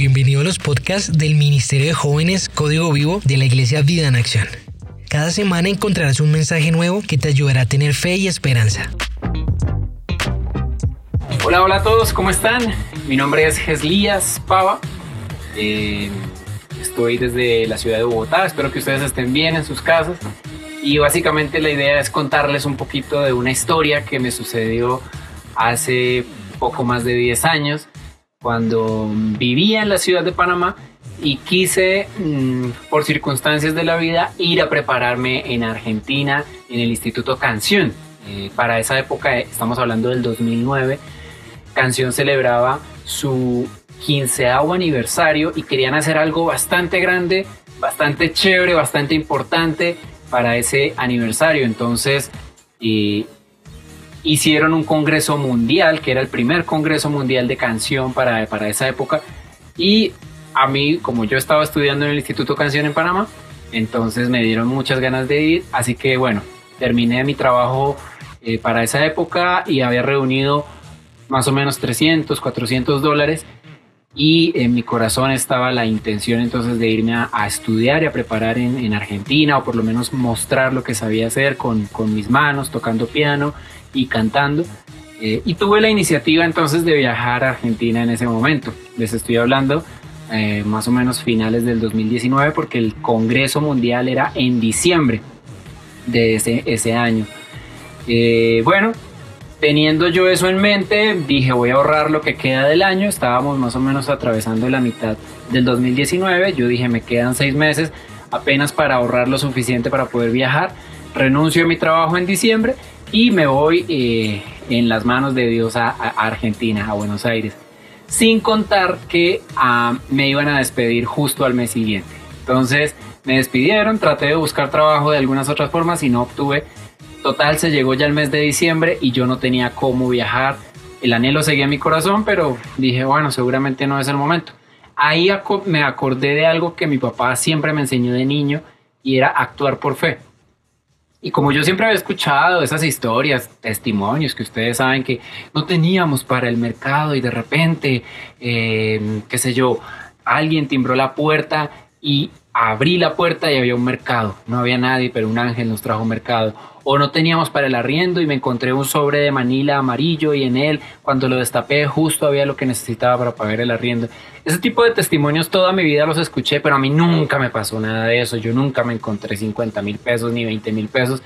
Bienvenido a los podcasts del Ministerio de Jóvenes Código Vivo de la Iglesia Vida en Acción. Cada semana encontrarás un mensaje nuevo que te ayudará a tener fe y esperanza. Hola, hola a todos, ¿cómo están? Mi nombre es Geslías Pava. Eh, estoy desde la ciudad de Bogotá. Espero que ustedes estén bien en sus casas. Y básicamente la idea es contarles un poquito de una historia que me sucedió hace poco más de 10 años cuando vivía en la ciudad de Panamá y quise, mm, por circunstancias de la vida, ir a prepararme en Argentina, en el Instituto Canción. Eh, para esa época, estamos hablando del 2009, Canción celebraba su quinceavo aniversario y querían hacer algo bastante grande, bastante chévere, bastante importante para ese aniversario. Entonces, eh, hicieron un congreso mundial, que era el primer congreso mundial de canción para, para esa época. Y a mí, como yo estaba estudiando en el Instituto Canción en Panamá, entonces me dieron muchas ganas de ir. Así que bueno, terminé mi trabajo eh, para esa época y había reunido más o menos 300, 400 dólares. Y en mi corazón estaba la intención entonces de irme a, estudiar y a preparar en, en, Argentina o por lo menos mostrar lo que sabía hacer con, con mis manos, tocando piano y cantando. Eh, y tuve la iniciativa entonces de viajar a Argentina en ese momento. Les estoy hablando eh, más o menos finales del 2019 porque el Congreso Mundial era en diciembre de ese, ese año. Eh, bueno, teniendo yo eso en mente, dije voy a ahorrar lo que queda del año. Estábamos más o menos atravesando la mitad del 2019. Yo dije me quedan seis meses apenas para ahorrar lo suficiente para poder viajar. Renuncio a mi trabajo en diciembre y me voy eh, en las manos de Dios a, Argentina, a Buenos Aires, sin contar que ah, me iban a despedir justo al mes siguiente. Entonces me despidieron, traté de buscar trabajo de algunas otras formas y no obtuve. Total, se llegó ya el mes de diciembre y yo no tenía cómo viajar. El anhelo seguía en mi corazón, pero dije, bueno, seguramente no es el momento. Ahí me acordé de algo que mi papá siempre me enseñó de niño y era actuar por fe. Y como yo siempre había escuchado esas historias, testimonios que ustedes saben que no teníamos para el mercado y de repente, eh, qué sé yo, alguien timbró la puerta y abrí la puerta y había un mercado. No había nadie, pero un ángel nos trajo mercado. O no teníamos para el arriendo y me encontré un sobre de Manila amarillo y en él, cuando lo destapé, justo había lo que necesitaba para pagar el arriendo. Ese tipo de testimonios toda mi vida los escuché, pero a mí nunca me pasó nada de eso. Yo nunca me encontré 50 mil pesos ni 20 mil pesos.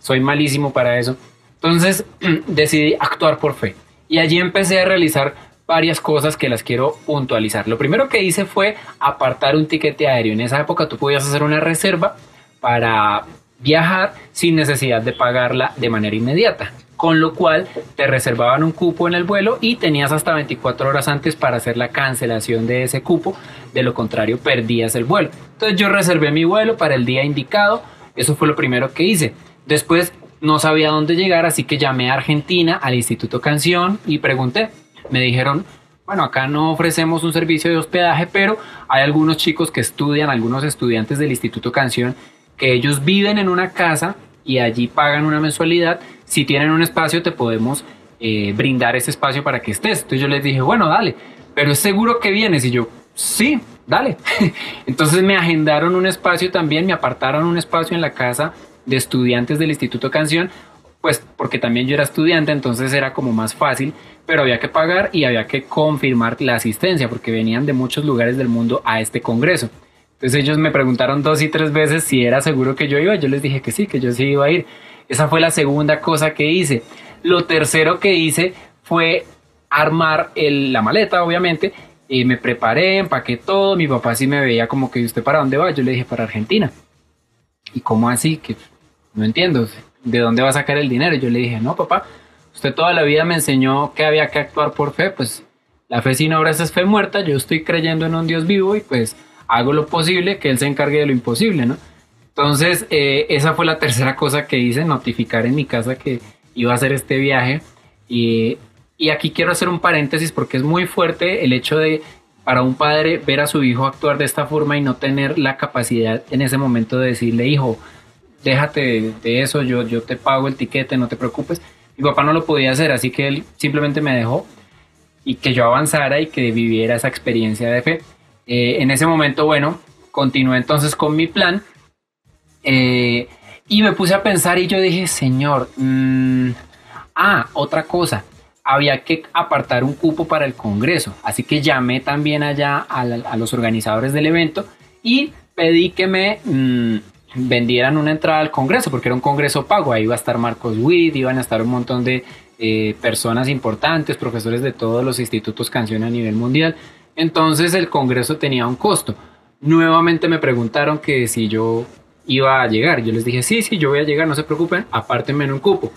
Soy malísimo para eso. Entonces decidí actuar por fe. Y allí empecé a realizar varias cosas que las quiero puntualizar. Lo primero que hice fue apartar un tiquete aéreo. En esa época tú podías hacer una reserva para viajar sin necesidad de pagarla de manera inmediata. Con lo cual te reservaban un cupo en el vuelo y tenías hasta 24 horas antes para hacer la cancelación de ese cupo. De lo contrario, perdías el vuelo. Entonces yo reservé mi vuelo para el día indicado. Eso fue lo primero que hice. Después no sabía dónde llegar, así que llamé a Argentina, al Instituto Canción y pregunté me dijeron, bueno, acá no ofrecemos un servicio de hospedaje, pero hay algunos chicos que estudian, algunos estudiantes del Instituto Canción, que ellos viven en una casa y allí pagan una mensualidad. Si tienen un espacio, te podemos eh, brindar ese espacio para que estés. Entonces yo les dije, bueno, dale, pero es seguro que vienes. Y yo, sí, dale. Entonces me agendaron un espacio también, me apartaron un espacio en la casa de estudiantes del Instituto Canción pues porque también yo era estudiante, entonces era como más fácil, pero había que pagar y había que confirmar la asistencia, porque venían de muchos lugares del mundo a este congreso. Entonces ellos me preguntaron dos y tres veces si era seguro que yo iba, yo les dije que sí, que yo sí iba a ir. Esa fue la segunda cosa que hice. Lo tercero que hice fue armar la maleta, obviamente, y me preparé, empaqué todo, mi papá sí me veía como que usted para dónde va, yo le dije para Argentina. ¿Y cómo así? Que no entiendo. ¿de dónde va a sacar el dinero? Yo le dije, no, papá, usted toda la vida me enseñó que había que actuar por fe, pues la fe sin obras es fe muerta, yo estoy creyendo en un Dios vivo y pues hago lo posible que Él se encargue de lo imposible, ¿no? Entonces, eh, esa fue la tercera cosa que hice, notificar en mi casa que iba a hacer este viaje. Y, y aquí quiero hacer un paréntesis porque es muy fuerte el hecho de para un padre ver a su hijo actuar de esta forma y no tener la capacidad en ese momento de decirle, hijo, déjate de eso, yo, yo te pago el tiquete, no te preocupes. Mi papá no lo podía hacer, así que él simplemente me dejó y que yo avanzara y que viviera esa experiencia de fe. Eh, en ese momento, bueno, continué entonces con mi plan eh, y me puse a pensar y yo dije, señor, mm, ah, otra cosa, había que apartar un cupo para el Congreso, así que llamé también allá a, los organizadores del evento y pedí que me mm, vendieran una entrada al Congreso, porque era un Congreso pago, ahí iba a estar Marcos Witt, iban a estar un montón de eh, personas importantes, profesores de todos los institutos canción a nivel mundial. Entonces el Congreso tenía un costo. Nuevamente me preguntaron que si yo iba a llegar. Yo les dije, sí, sí, yo voy a llegar, no se preocupen, apártenme en un cupo.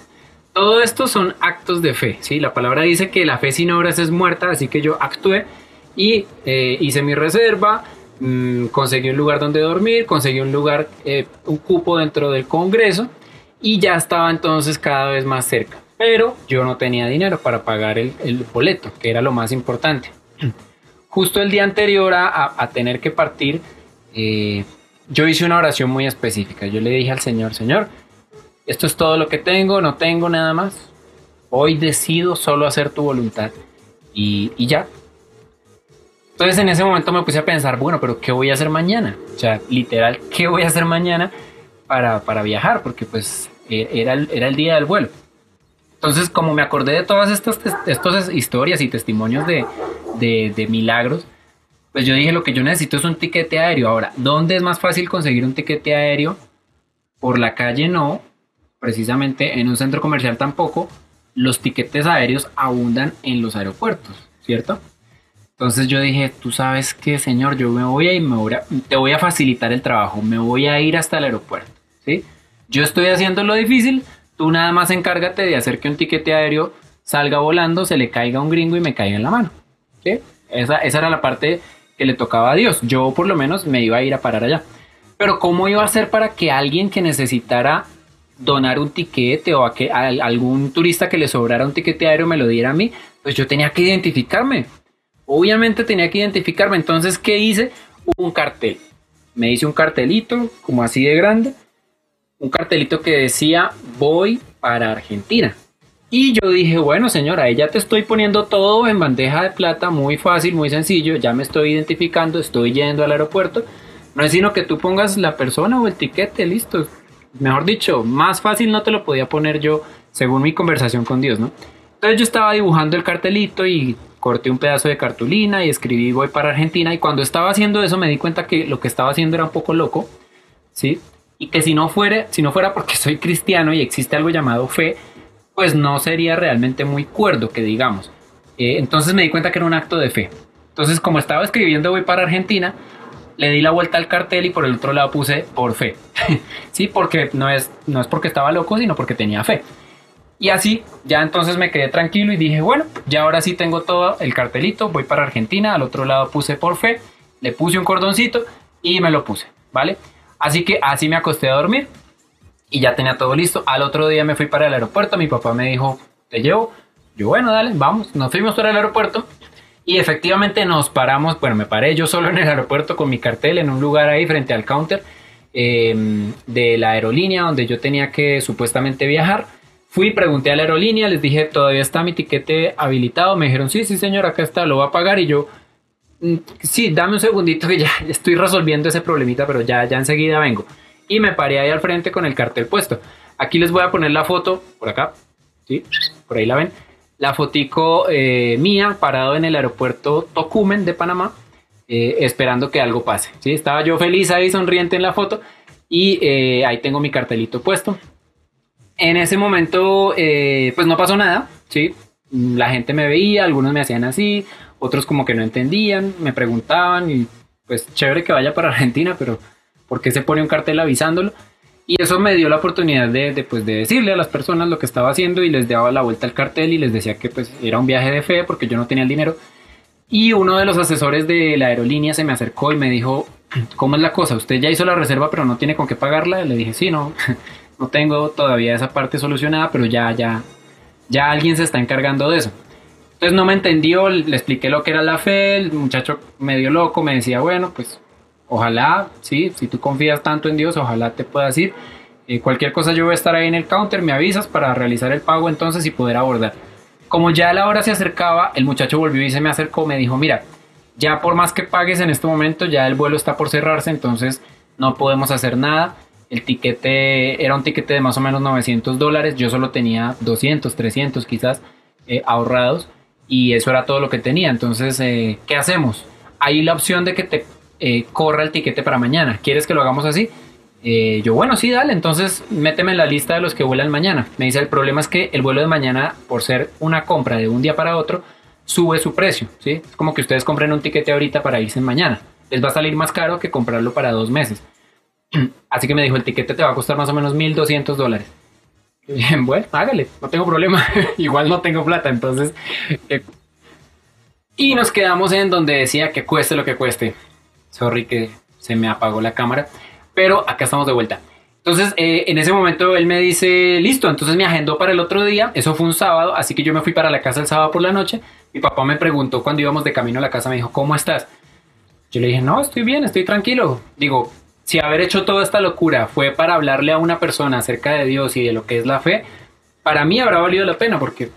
Todo esto son actos de fe, ¿sí? La palabra dice que la fe sin obras es muerta, así que yo actué y eh, hice mi reserva, mm, conseguí un lugar donde dormir, conseguí un lugar, eh, un cupo dentro del Congreso y ya estaba entonces cada vez más cerca. Pero yo no tenía dinero para pagar el, el boleto, que era lo más importante justo el día anterior a, tener que partir, eh, yo hice una oración muy específica. Yo le dije al Señor, Señor, esto es todo lo que tengo, no tengo nada más. Hoy decido solo hacer tu voluntad y, ya. Entonces en ese momento me puse a pensar, bueno, pero ¿qué voy a hacer mañana? O sea, literal, ¿qué voy a hacer mañana para, viajar? Porque pues e, era el, era el día del vuelo. Entonces, como me acordé de todas estas, estas historias y testimonios de, de, milagros, pues yo dije lo que yo necesito es un tiquete aéreo. Ahora, ¿dónde es más fácil conseguir un tiquete aéreo? Por la calle no, precisamente en un centro comercial tampoco. Los tiquetes aéreos abundan en los aeropuertos, ¿cierto? Entonces yo dije, tú sabes qué, señor, yo me voy a ir, me voy a, te voy a facilitar el trabajo, me voy a ir hasta el aeropuerto, ¿sí? Yo estoy haciendo lo difícil, Tú nada más encárgate de hacer que un tiquete aéreo salga volando, se le caiga a un gringo y me caiga en la mano. ¿Sí? Esa, era la parte que le tocaba a Dios. Yo por lo menos me iba a ir a parar allá. Pero ¿cómo iba a hacer para que alguien que necesitara donar un tiquete o a que algún turista que le sobrara un tiquete aéreo me lo diera a mí? Pues yo tenía que identificarme. Obviamente tenía que identificarme. Entonces, ¿qué hice? Un cartel. Me hice un cartelito como así de grande un cartelito que decía voy para Argentina. Y yo dije, bueno señora, ahí ya te estoy poniendo todo en bandeja de plata, muy fácil, muy sencillo, ya me estoy identificando, estoy yendo al aeropuerto. No es sino que tú pongas la persona o el tiquete, listo. Mejor dicho, más fácil no te lo podía poner yo según mi conversación con Dios, ¿no? Entonces yo estaba dibujando el cartelito y corté un pedazo de cartulina y escribí voy para Argentina y cuando estaba haciendo eso me di cuenta que lo que estaba haciendo era un poco loco, ¿sí? y que si no fuera, si no fuera porque soy cristiano y existe algo llamado fe, pues no sería realmente muy cuerdo, que digamos. Eh, entonces me di cuenta que era un acto de fe. Entonces, como estaba escribiendo voy para Argentina, le di la vuelta al cartel y por el otro lado puse por fe. sí, porque no es, no es porque estaba loco, sino porque tenía fe. Y así, ya entonces me quedé tranquilo y dije, bueno, ya ahora sí tengo todo el cartelito, voy para Argentina, al otro lado puse por fe, le puse un cordoncito y me lo puse, ¿vale? Así que así me acosté a dormir y ya tenía todo listo. Al otro día me fui para el aeropuerto, mi papá me dijo, te llevo. Yo, bueno, dale, vamos. Nos fuimos para el aeropuerto y efectivamente nos paramos, bueno, me paré yo solo en el aeropuerto con mi cartel en un lugar ahí frente al counter em, de la aerolínea donde yo tenía que supuestamente viajar. Fui, pregunté a la aerolínea, les dije, ¿todavía está mi tiquete habilitado? Me dijeron, sí, sí, señor, acá está, lo va a pagar. Y yo, Mm, sí, dame un segundito que ya estoy resolviendo ese problemita, pero ya, ya enseguida vengo. Y me paré ahí al frente con el cartel puesto. Aquí les voy a poner la foto, por acá, ¿sí? Por ahí la ven. La fotico eh, mía parado en el aeropuerto Tocumen de Panamá, eh, esperando que algo pase. ¿sí? Estaba yo feliz ahí, sonriente en la foto, y eh, ahí tengo mi cartelito puesto. En ese momento, pues no pasó nada, ¿sí? La gente me veía, algunos me hacían así, otros como que no entendían, me preguntaban y pues chévere que vaya para Argentina, pero ¿por qué se pone un cartel avisándolo? Y eso me dio la oportunidad de, pues, de decirle a las personas lo que estaba haciendo y les daba la vuelta al cartel y les decía que pues era un viaje de fe porque yo no tenía el dinero. Y uno de los asesores de la aerolínea se me acercó y me dijo, ¿cómo es la cosa? ¿Usted ya hizo la reserva pero no tiene con qué pagarla? Le dije, sí, no, no tengo todavía esa parte solucionada, pero ya, ya, ya alguien se está encargando de eso. Entonces no me entendió, le expliqué lo que era la fe, el muchacho medio loco me decía, bueno, pues ojalá, sí, si tú confías tanto en Dios, ojalá te puedas ir. Eh, cualquier cosa yo voy a estar ahí en el counter, me avisas para realizar el pago entonces y poder abordar. Como ya la hora se acercaba, el muchacho volvió y se me acercó, me dijo, mira, ya por más que pagues en este momento, ya el vuelo está por cerrarse, entonces no podemos hacer nada. El tiquete era un tiquete de más o menos 900 dólares, yo solo tenía 200, 300 quizás eh, ahorrados y eso era todo lo que tenía. Entonces, eh, ¿qué hacemos? Hay la opción de que te eh, corra el tiquete para mañana. ¿Quieres que lo hagamos así? yo, bueno, sí, dale, entonces méteme en la lista de los que vuelan mañana. Me dice, el problema es que el vuelo de mañana, por ser una compra de un día para otro, sube su precio, ¿sí? Es como que ustedes compren un tiquete ahorita para irse mañana. Les va a salir más caro que comprarlo para dos meses. Así que me dijo, el tiquete te va a costar más o menos 1.200 dólares. Bueno, hágale, no tengo problema. Igual no tengo plata, entonces... Eh, y nos quedamos en donde decía que cueste lo que cueste. Sorry que se me apagó la cámara, pero acá estamos de vuelta. Entonces, eh, en ese momento él me dice, listo, entonces me agendó para el otro día, eso fue un sábado, así que yo me fui para la casa el sábado por la noche. Mi papá me preguntó cuando íbamos de camino a la casa, me dijo, ¿cómo estás? Yo le dije, no, estoy bien, estoy tranquilo. Digo, si haber hecho toda esta locura fue para hablarle a una persona acerca de Dios y de lo que es la fe, para mí habrá valido la pena porque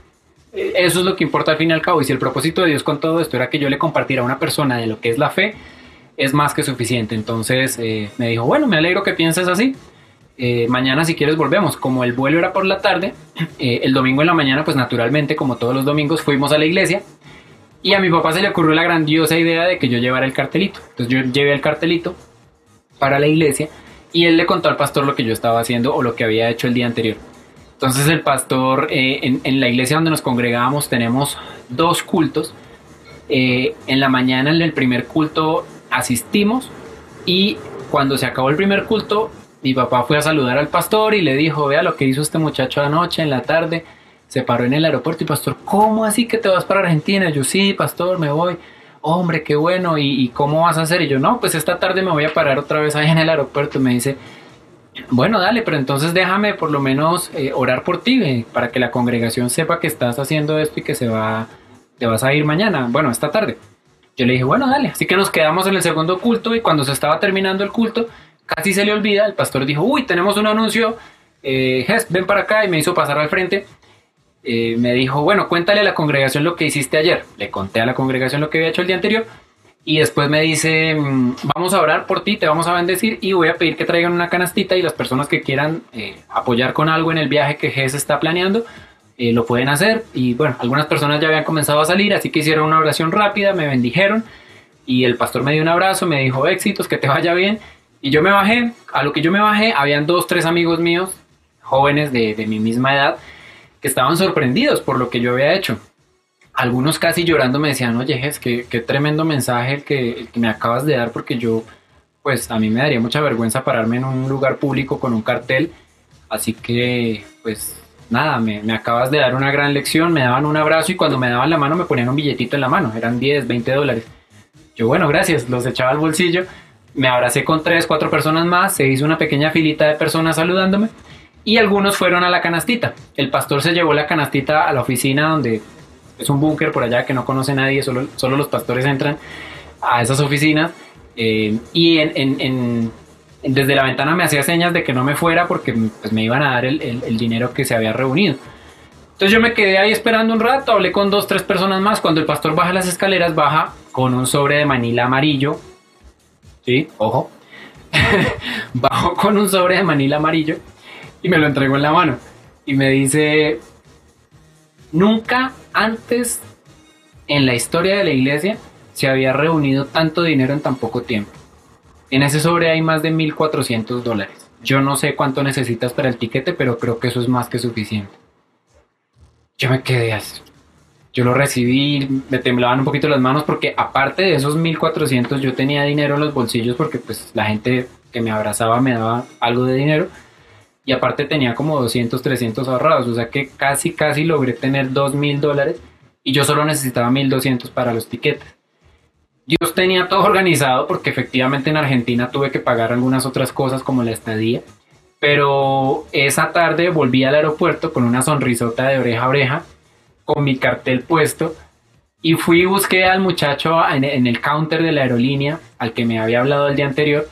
eh, eso es lo que importa al fin y al cabo. Y si el propósito de Dios con todo esto era que yo le compartiera a una persona de lo que es la fe, es más que suficiente. Entonces eh, me dijo, bueno, me alegro que pienses así. Eh, mañana si quieres volvemos. Como el vuelo era por la tarde, el domingo en la mañana, pues naturalmente, como todos los domingos, fuimos a la iglesia. Y a mi papá se le ocurrió la grandiosa idea de que yo llevara el cartelito. Entonces yo llevé el cartelito para la iglesia y él le contó al pastor lo que yo estaba haciendo o lo que había hecho el día anterior. Entonces el pastor, eh, en, la iglesia donde nos congregábamos tenemos dos cultos. Eh, en la mañana en el primer culto asistimos y cuando se acabó el primer culto, mi papá fue a saludar al pastor y le dijo, vea lo que hizo este muchacho anoche en la tarde. Se paró en el aeropuerto y pastor, ¿cómo así que te vas para Argentina? Yo sí, pastor, me voy hombre, qué bueno, ¿Y, cómo vas a hacer? Y yo, no, pues esta tarde me voy a parar otra vez ahí en el aeropuerto. me dice, bueno, dale, pero entonces déjame por lo menos eh, orar por ti, para que la congregación sepa que estás haciendo esto y que se va, te vas a ir mañana, bueno, esta tarde. Yo le dije, bueno, dale. Así que nos quedamos en el segundo culto y cuando se estaba terminando el culto, casi se le olvida, el pastor dijo, uy, tenemos un anuncio, eh, ven para acá y me hizo pasar al frente. Eh, me dijo, bueno, cuéntale a la congregación lo que hiciste ayer. Le conté a la congregación lo que había hecho el día anterior. Y después me dice, mm, vamos a orar por ti, te vamos a bendecir y voy a pedir que traigan una canastita y las personas que quieran eh, apoyar con algo en el viaje que GES está planeando, eh, lo pueden hacer. Y bueno, algunas personas ya habían comenzado a salir, así que hicieron una oración rápida, me bendijeron y el pastor me dio un abrazo, me dijo éxitos, que te vaya bien. Y yo me bajé, a lo que yo me bajé, habían dos, tres amigos míos, jóvenes de, de mi misma edad, que estaban sorprendidos por lo que yo había hecho. Algunos casi llorando me decían, oye, es que qué tremendo mensaje el que, me acabas de dar porque yo, pues a mí me daría mucha vergüenza pararme en un lugar público con un cartel. Así que, pues nada, me, acabas de dar una gran lección, me daban un abrazo y cuando me daban la mano me ponían un billetito en la mano, eran 10, 20 dólares. Yo, bueno, gracias, los echaba al bolsillo, me abracé con tres, cuatro personas más, se hizo una pequeña filita de personas saludándome y algunos fueron a la canastita. El pastor se llevó la canastita a la oficina donde es un búnker por allá que no conoce nadie, solo, solo los pastores entran a esas oficinas eh, y en, desde la ventana me hacía señas de que no me fuera porque pues, me iban a dar el, dinero que se había reunido. Entonces yo me quedé ahí esperando un rato, hablé con dos, tres personas más. Cuando el pastor baja las escaleras, baja con un sobre de manila amarillo. Sí, ojo. Bajo con un sobre de manila amarillo y me lo entregó en la mano. Y me dice, nunca antes en la historia de la iglesia se había reunido tanto dinero en tan poco tiempo. En ese sobre hay más de 1.400 dólares. Yo no sé cuánto necesitas para el tiquete, pero creo que eso es más que suficiente. Yo me quedé así. Yo lo recibí, me temblaban un poquito las manos porque aparte de esos 1.400 yo tenía dinero en los bolsillos porque pues la gente que me abrazaba me daba algo de dinero y aparte tenía como 200, 300 ahorrados, o sea que casi, casi logré tener 2 mil dólares y yo solo necesitaba 1200 para los tiquetes. Dios tenía todo organizado porque efectivamente en Argentina tuve que pagar algunas otras cosas como la estadía, pero esa tarde volví al aeropuerto con una sonrisota de oreja a oreja, con mi cartel puesto y fui y busqué al muchacho en, el counter de la aerolínea al que me había hablado el día anterior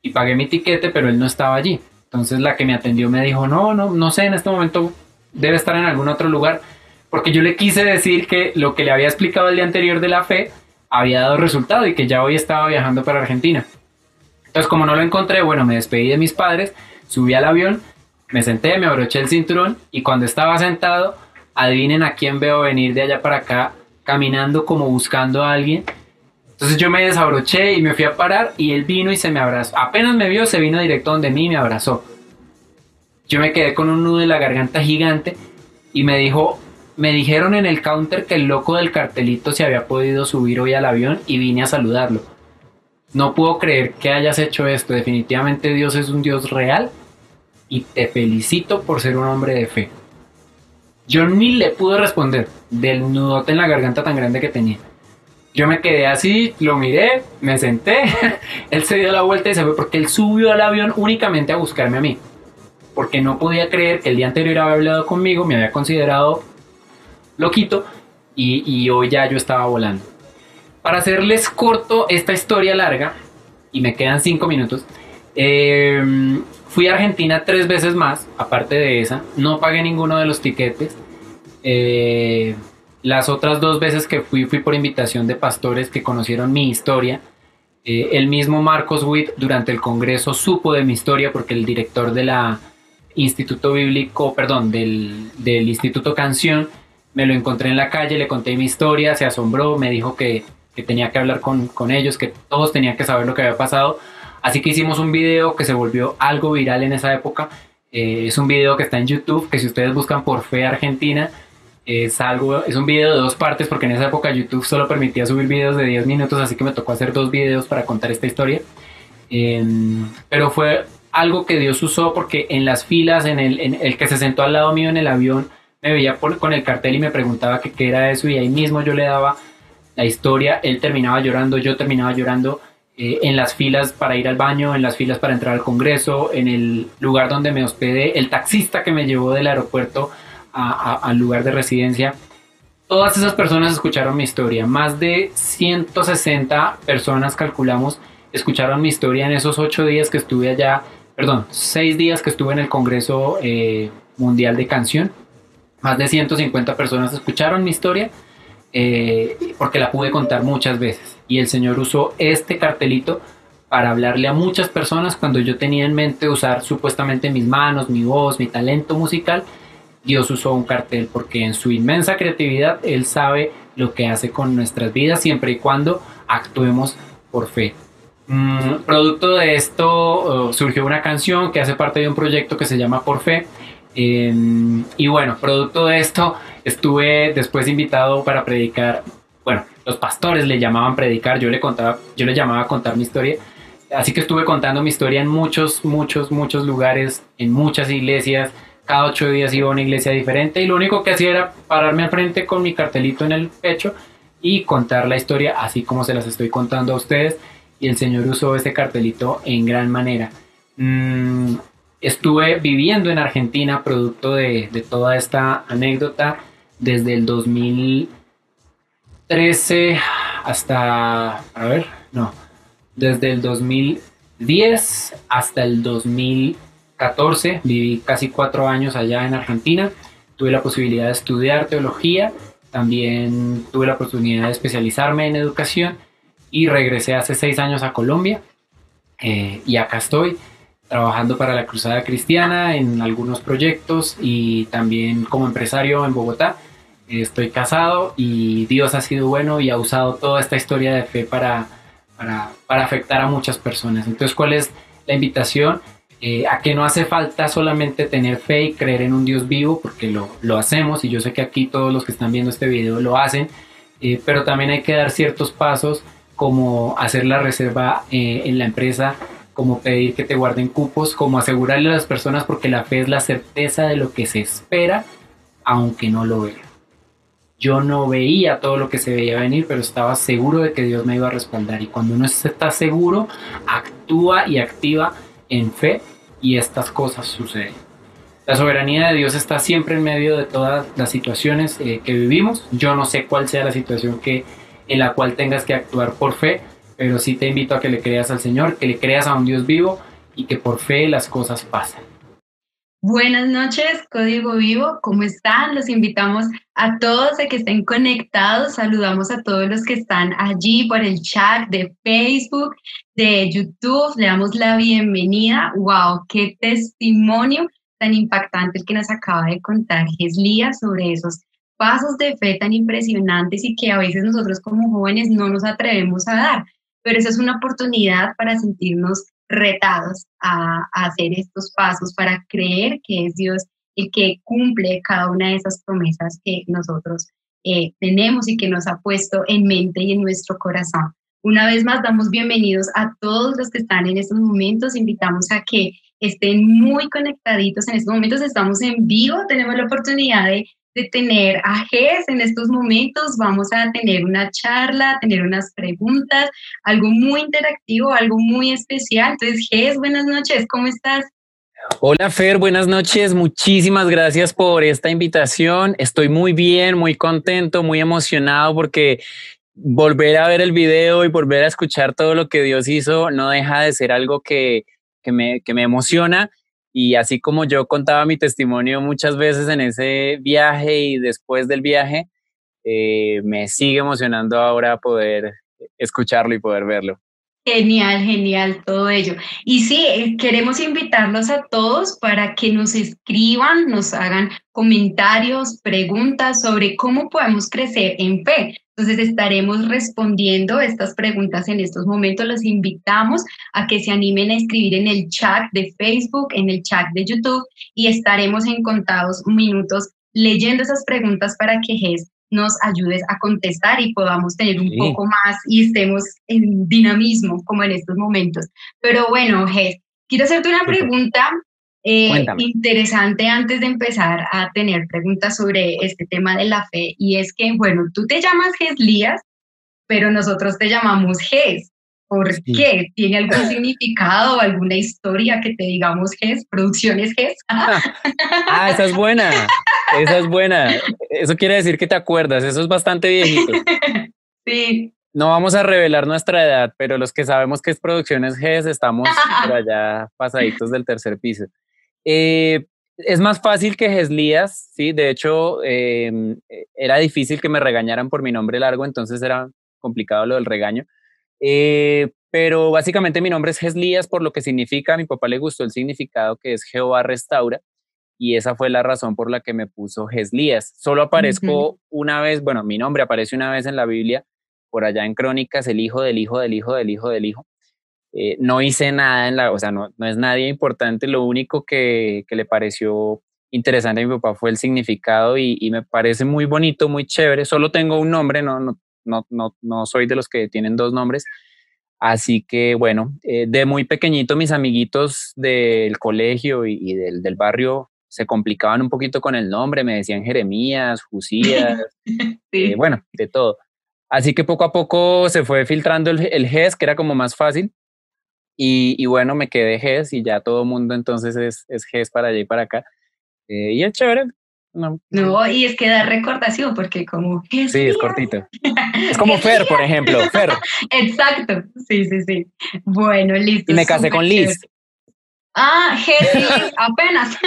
y pagué mi tiquete, pero él no estaba allí. Entonces la que me atendió me dijo, no, no, no sé, en este momento debe estar en algún otro lugar, porque yo le quise decir que lo que le había explicado el día anterior de la fe había dado resultado y que ya hoy estaba viajando para Argentina. Entonces, como no lo encontré, bueno, me despedí de mis padres, subí al avión, me senté, me abroché el cinturón y cuando estaba sentado, adivinen a quién veo venir de allá para acá, caminando como buscando a alguien. Entonces yo me desabroché y me fui a parar y él vino y se me abrazó. Apenas me vio, se vino directo donde mí y me abrazó. Yo me quedé con un nudo en la garganta gigante y me dijo, me dijeron en el counter que el loco del cartelito se había podido subir hoy al avión y vine a saludarlo. No puedo creer que hayas hecho esto. Definitivamente Dios es un Dios real y te felicito por ser un hombre de fe. Yo ni le pude responder del nudote en la garganta tan grande que tenía. Yo me quedé así, lo miré, me senté, él se dio la vuelta y se fue porque él subió al avión únicamente a buscarme a mí. Porque no podía creer que el día anterior había hablado conmigo, me había considerado loquito y, y hoy ya yo estaba volando. Para hacerles corto esta historia larga, y me quedan cinco minutos, eh, fui a Argentina tres veces más, aparte de esa, no pagué ninguno de los tiquetes. Eh, las otras dos veces que fui, fui por invitación de pastores que conocieron mi historia. Eh, el mismo Marcos Witt durante el Congreso supo de mi historia porque el director de la Instituto Bíblico, perdón, del, del Instituto Canción, me lo encontré en la calle, le conté mi historia, se asombró, me dijo que que tenía que hablar con, con ellos, que todos tenían que saber lo que había pasado. Así que hicimos un video que se volvió algo viral en esa época. Eh, es un video que está en YouTube, que si ustedes buscan por Fe Argentina, es algo, es un video de dos partes, porque en esa época YouTube solo permitía subir videos de 10 minutos, así que me tocó hacer dos videos para contar esta historia. Em, pero fue algo que Dios usó porque en las filas, en el, en el que se sentó al lado mío en el avión, me veía con el cartel y me preguntaba qué era eso y ahí mismo yo le daba la historia, él terminaba llorando, yo terminaba llorando eh, en las filas para ir al baño, en las filas para entrar al Congreso, en el lugar donde me hospedé, el taxista que me llevó del aeropuerto al lugar de residencia. Todas esas personas escucharon mi historia, más de 160 personas calculamos escucharon mi historia en esos ocho días que estuve allá, perdón, seis días que estuve en el Congreso eh, Mundial de Canción. Más de 150 personas escucharon mi historia eh, porque la pude contar muchas veces. Y el Señor usó este cartelito para hablarle a muchas personas cuando yo tenía en mente usar supuestamente mis manos, mi voz, mi talento musical. Dios usó un cartel porque en su inmensa creatividad Él sabe lo que hace con nuestras vidas siempre y cuando actuemos por fe. Mm, producto de esto oh, surgió una canción que hace parte de un proyecto que se llama Por Fe. Em, y bueno, producto de esto Estuve después invitado para predicar, bueno, los pastores le llamaban predicar, yo le contaba, yo le llamaba contar mi historia. Así que estuve contando mi historia en muchos, muchos, muchos lugares, en muchas iglesias. Cada ocho días iba a una iglesia diferente y lo único que hacía era pararme al frente con mi cartelito en el pecho y contar la historia así como se las estoy contando a ustedes. Y el Señor usó ese cartelito en gran manera. Mm, estuve viviendo en Argentina producto de, toda esta anécdota desde el 2013 hasta, a ver, no, desde el 2010 hasta el 2014, viví casi cuatro años allá en Argentina, tuve la posibilidad de estudiar teología, también tuve la oportunidad de especializarme en educación y regresé hace seis años a Colombia eh, y acá estoy trabajando para la Cruzada Cristiana en algunos proyectos y también como empresario en Bogotá estoy casado y Dios ha sido bueno y ha usado toda esta historia de fe para, para, afectar a muchas personas. Entonces, ¿cuál es la invitación? Eh, a que no hace falta solamente tener fe y creer en un Dios vivo, porque lo, lo hacemos y yo sé que aquí todos los que están viendo este video lo hacen, eh, pero también hay que dar ciertos pasos como hacer la reserva eh, en la empresa, como pedir que te guarden cupos, como asegurarle a las personas, porque la fe es la certeza de lo que se espera, aunque no lo vean. Yo no veía todo lo que se veía venir, pero estaba seguro de que Dios me iba a respaldar. Y cuando uno está seguro, actúa y activa en fe y estas cosas suceden. La soberanía de Dios está siempre en medio de todas las situaciones eh, que vivimos. Yo no sé cuál sea la situación que, en la cual tengas que actuar por fe, pero sí te invito a que le creas al Señor, que le creas a un Dios vivo y que por fe las cosas pasan. Buenas noches, Código Vivo. ¿Cómo están? Los invitamos a todos a que estén conectados. Saludamos a todos los que están allí por el chat de Facebook, de YouTube. Le damos la bienvenida. ¡Wow! ¡Qué testimonio tan impactante el que nos acaba de contar Geslía sobre esos pasos de fe tan impresionantes y que a veces nosotros como jóvenes no nos atrevemos a dar. Pero esa es una oportunidad para sentirnos retados a, hacer estos pasos, para creer que es Dios el que cumple cada una de esas promesas que nosotros eh, tenemos y que nos ha puesto en mente y en nuestro corazón. Una vez más, damos bienvenidos a todos los que están en estos momentos. Invitamos a que estén muy conectaditos. En estos momentos estamos en vivo, tenemos la oportunidad de de tener a GES en estos momentos. Vamos a tener una charla, tener unas preguntas, algo muy interactivo, algo muy especial. Entonces, GES, buenas noches, ¿cómo estás? Hola Fer, buenas noches. Muchísimas gracias por esta invitación. Estoy muy bien, muy contento, muy emocionado porque volver a ver el video y volver a escuchar todo lo que Dios hizo no deja de ser algo que, que, me, que me emociona y así como yo contaba mi testimonio muchas veces en ese viaje y después del viaje, eh, me sigue emocionando ahora poder escucharlo y poder verlo. Genial, genial todo ello. Y sí, eh, queremos invitarlos a todos para que nos escriban, nos hagan comentarios, preguntas sobre cómo podemos crecer en fe. Entonces estaremos respondiendo estas preguntas en estos momentos. Los invitamos a que se animen a escribir en el chat de Facebook, en el chat de YouTube y estaremos en contados minutos leyendo esas preguntas para que GES nos ayudes a contestar y podamos tener un poco más y estemos en dinamismo como en estos momentos. Pero bueno, GES, quiero hacerte una pregunta eh, interesante antes de empezar a tener preguntas sobre este tema de la fe y es que, bueno, tú te llamas Lías, pero nosotros te llamamos Ges. ¿Por qué? ¿Tiene algún significado, alguna historia que te digamos Ges? ¿Producciones Ges? ah, esa es buena. Esa es buena. Eso quiere decir que te acuerdas. Eso es bastante viejito. sí. No vamos a revelar nuestra edad, pero los que sabemos que es Producciones GES estamos por allá pasaditos del tercer piso. Eh, es más fácil que Geslías, sí, de hecho em, era difícil que me regañaran por mi nombre largo, entonces era complicado lo del regaño. Eh, pero básicamente mi nombre es Geslías por lo que significa, a mi papá le gustó el significado que es Jehová restaura y esa fue la razón por la que me puso Geslías. Solo aparezco una vez, bueno, mi nombre aparece una vez en la Biblia, por allá en Crónicas, el hijo del hijo del hijo del hijo del hijo. Eh, no hice nada en la, o sea, no, no es nadie importante, lo único que, que, le pareció interesante a mi papá fue el significado y, y, me parece muy bonito, muy chévere. Solo tengo un nombre, no, no, no, no, no soy de los que tienen dos nombres. Así que bueno, eh, de muy pequeñito mis amiguitos del colegio y, y del, del, barrio se complicaban un poquito con el nombre, me decían Jeremías, Jusías, eh, bueno, de todo. Así que poco a poco se fue filtrando el, el GES, que era como más fácil, y, bueno, me quedé GES y ya todo el mundo entonces es, es GES para allá y para acá. Eh, y es chévere. No, no, y es que da recordación porque como GES. Sí, es cortito. es como Fer, por ejemplo. Fer. Exacto. Sí, sí, sí. Bueno, listo. Y me casé con Liz. Ah, GES, apenas.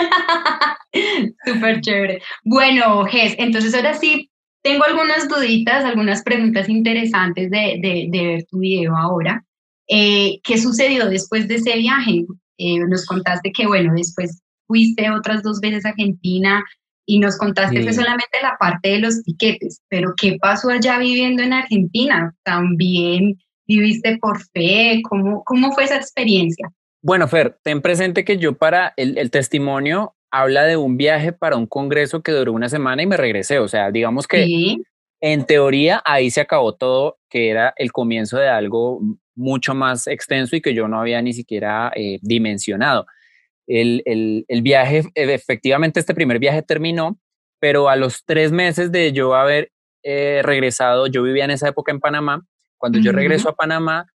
Súper chévere. Bueno, GES, entonces ahora sí tengo algunas duditas, algunas preguntas interesantes de, de, de ver tu video ahora. Eh, ¿Qué sucedió después de ese viaje? Eh, nos contaste que, bueno, después fuiste otras dos veces a Argentina y nos contaste que solamente la parte de los tiquetes, pero ¿qué pasó allá viviendo en Argentina? ¿También viviste por fe? ¿Cómo, cómo fue esa experiencia? Bueno, Fer, ten presente que yo para el, el testimonio habla de un viaje para un congreso que duró una semana y me regresé. O sea, digamos que ¿Sí? En teoría ahí se acabó todo, que era el comienzo de algo mucho más extenso y que yo no había ni siquiera eh, dimensionado. El, el, el, viaje, efectivamente este primer viaje terminó, pero a los tres meses de yo haber eh, regresado, yo vivía en esa época en Panamá, cuando uh -huh. yo regreso a Panamá,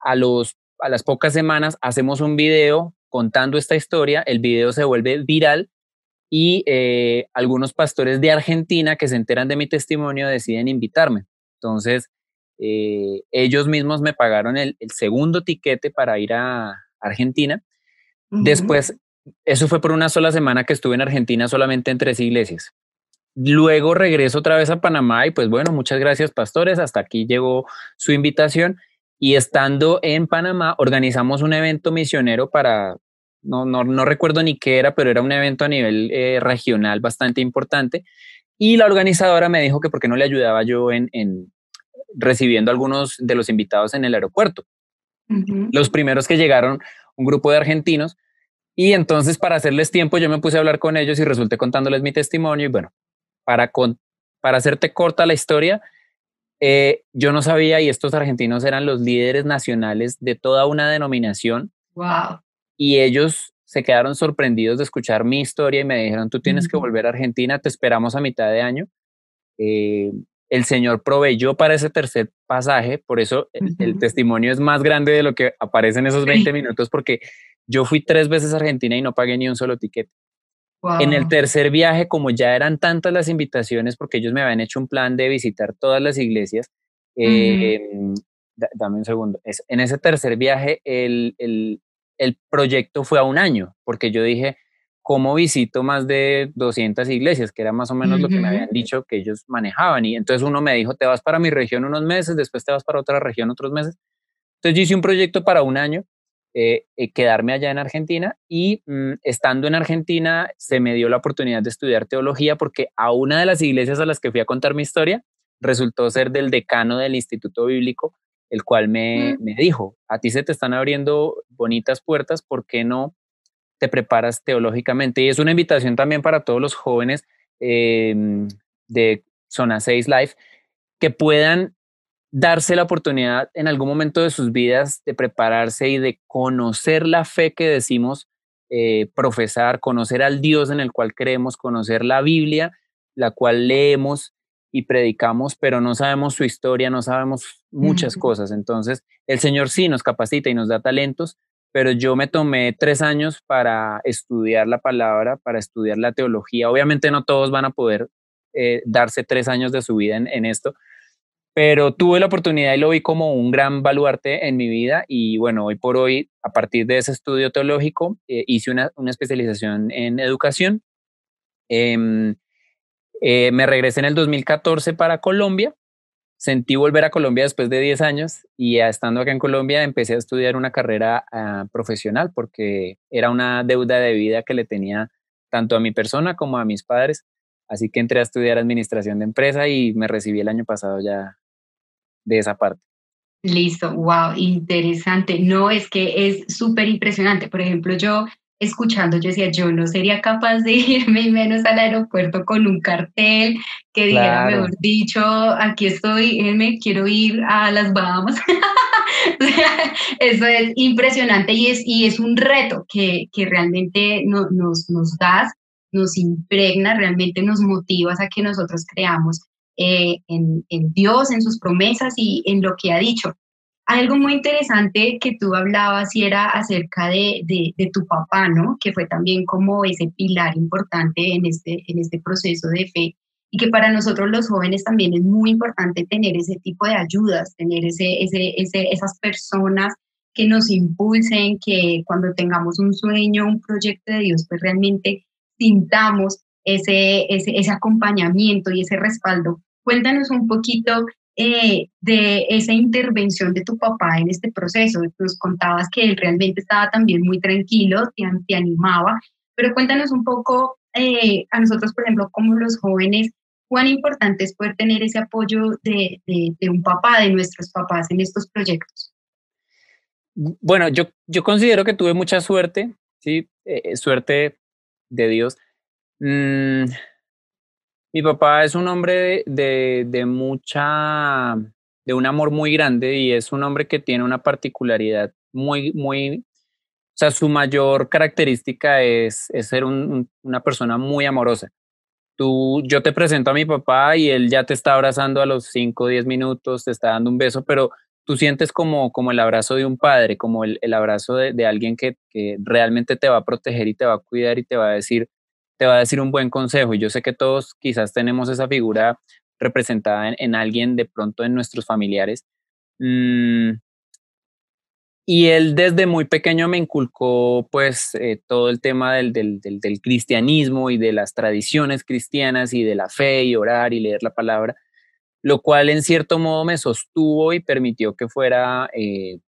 a, los, a las pocas semanas hacemos un video contando esta historia, el video se vuelve viral y eh, algunos pastores de Argentina que se enteran de mi testimonio deciden invitarme. Entonces, eh, ellos mismos me pagaron el, el, segundo tiquete para ir a Argentina. Uh -huh. Después eso fue por una sola semana que estuve en Argentina solamente en tres iglesias. Luego regreso otra vez a Panamá y pues bueno, muchas gracias pastores, hasta aquí llegó su invitación y estando en Panamá organizamos un evento misionero para, no, no, no recuerdo ni qué era, pero era un evento a nivel eh, regional bastante importante y la organizadora me dijo que por qué no le ayudaba yo en, en recibiendo algunos de los invitados en el aeropuerto. Los primeros que llegaron, un grupo de argentinos, y entonces para hacerles tiempo yo me puse a hablar con ellos y resulté contándoles mi testimonio y bueno, para, para hacerte corta la historia, eh, yo no sabía y estos argentinos eran los líderes nacionales de toda una denominación. Wow. Y ellos se quedaron sorprendidos de escuchar mi historia y me dijeron, tú tienes que volver a Argentina, te esperamos a mitad de año. Eh, el Señor proveyó para ese tercer pasaje, por eso el, testimonio es más grande de lo que aparece en esos 20 minutos, porque yo fui tres veces a Argentina y no pagué ni un solo ticket. En el tercer viaje, como ya eran tantas las invitaciones, porque ellos me habían hecho un plan de visitar todas las iglesias, em, dame un segundo, en ese tercer viaje el, el, el, proyecto fue a un año, porque yo dije, ¿cómo visito más de 200 iglesias? Que era más o menos lo que me habían dicho que ellos manejaban. Y entonces uno me dijo, te vas para mi región unos meses, después te vas para otra región otros meses. Entonces yo hice un proyecto para un año eh, eh, quedarme allá en Argentina y mm, estando en Argentina se me dio la oportunidad de estudiar teología porque a una de las iglesias a las que fui a contar mi historia resultó ser del decano del Instituto Bíblico, el cual me, mm. me dijo, a ti se te están abriendo bonitas puertas, ¿por qué no te preparas teológicamente? Y es una invitación también para todos los jóvenes em, de Zona 6 Life que puedan darse la oportunidad en algún momento de sus vidas de prepararse y de conocer la fe que decimos eh, profesar, conocer al Dios en el cual creemos, conocer la Biblia, la cual leemos y predicamos, pero no sabemos su historia, no sabemos muchas cosas. Entonces, el Señor sí nos capacita y nos da talentos, pero yo me tomé tres años para estudiar la palabra, para estudiar la teología. Obviamente no todos van a poder eh, darse tres años de su vida en esto, pero tuve la oportunidad y lo vi como un gran baluarte en mi vida y bueno, hoy por hoy, a partir de ese estudio teológico, eh, hice una, una, especialización en educación. Em, eh, me regresé en el 2014 para Colombia, sentí volver a Colombia después de 10 años y estando acá en Colombia empecé a estudiar una carrera ah, profesional porque era una deuda de vida que le tenía tanto a mi persona como a mis padres. Así que entré a estudiar administración de empresa y me recibí el año pasado ya de esa parte. Listo, wow, interesante. No, es que es súper impresionante. Por ejemplo, yo escuchando, yo decía, yo no sería capaz de irme menos al aeropuerto con un cartel que dijera, mejor dicho, aquí estoy, me quiero ir a las Bahamas. Eso es impresionante y es, y es un reto que, que realmente no, nos, nos das, nos impregna, realmente nos motivas a que nosotros creamos eh, en, Dios, en sus promesas y en lo que ha dicho. Algo muy interesante que tú hablabas y era acerca de, de, tu papá, ¿no? Que fue también como ese pilar importante en este, en este proceso de fe y que para nosotros los jóvenes también es muy importante tener ese tipo de ayudas, tener ese, ese, esas personas que nos impulsen, que cuando tengamos un sueño, un proyecto de Dios, pues realmente sintamos ese, ese acompañamiento y ese respaldo Cuéntanos un poquito eh, de esa intervención de tu papá en este proceso. Nos contabas que él realmente estaba también muy tranquilo, te, animaba, pero cuéntanos un poco eh, a nosotros, por ejemplo, como los jóvenes, cuán importante es poder tener ese apoyo de, un papá, de nuestros papás en estos proyectos. Bueno, yo, yo considero que tuve mucha suerte, ¿sí? Eh, suerte de Dios. Mm, mi papá es un hombre de, de, mucha, de un amor muy grande y es un hombre que tiene una particularidad muy, muy, o sea, su mayor característica es, es ser una persona muy amorosa. Tú, yo te presento a mi papá y él ya te está abrazando a los 5 o 10 minutos, te está dando un beso, pero tú sientes como, como el abrazo de un padre, como el, el abrazo de, de alguien que, que, realmente te va a proteger y te va a cuidar y te va a decir, te va a decir un buen consejo. Y yo sé que todos quizás tenemos esa figura representada en, alguien de pronto en nuestros familiares. Mm, y él desde muy pequeño me inculcó pues eh, todo el tema del, del, cristianismo y de las tradiciones cristianas y de la fe y orar y leer la palabra, lo cual en cierto modo me sostuvo y permitió que fuera eh,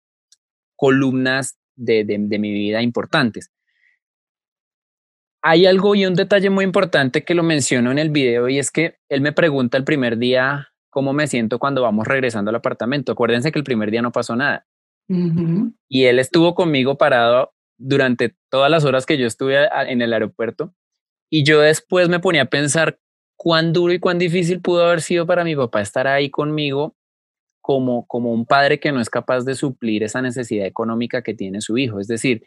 columnas de, de, mi vida importantes. Hay algo y un detalle muy importante que lo menciono en el video y es que él me pregunta el primer día cómo me siento cuando vamos regresando al apartamento. Acuérdense que el primer día no pasó nada y él estuvo conmigo parado durante todas las horas que yo estuve en el aeropuerto. Y yo después me ponía a pensar cuán duro y cuán difícil pudo haber sido para mi papá estar ahí conmigo como, como un padre que no es capaz de suplir esa necesidad económica que tiene su hijo. Es decir,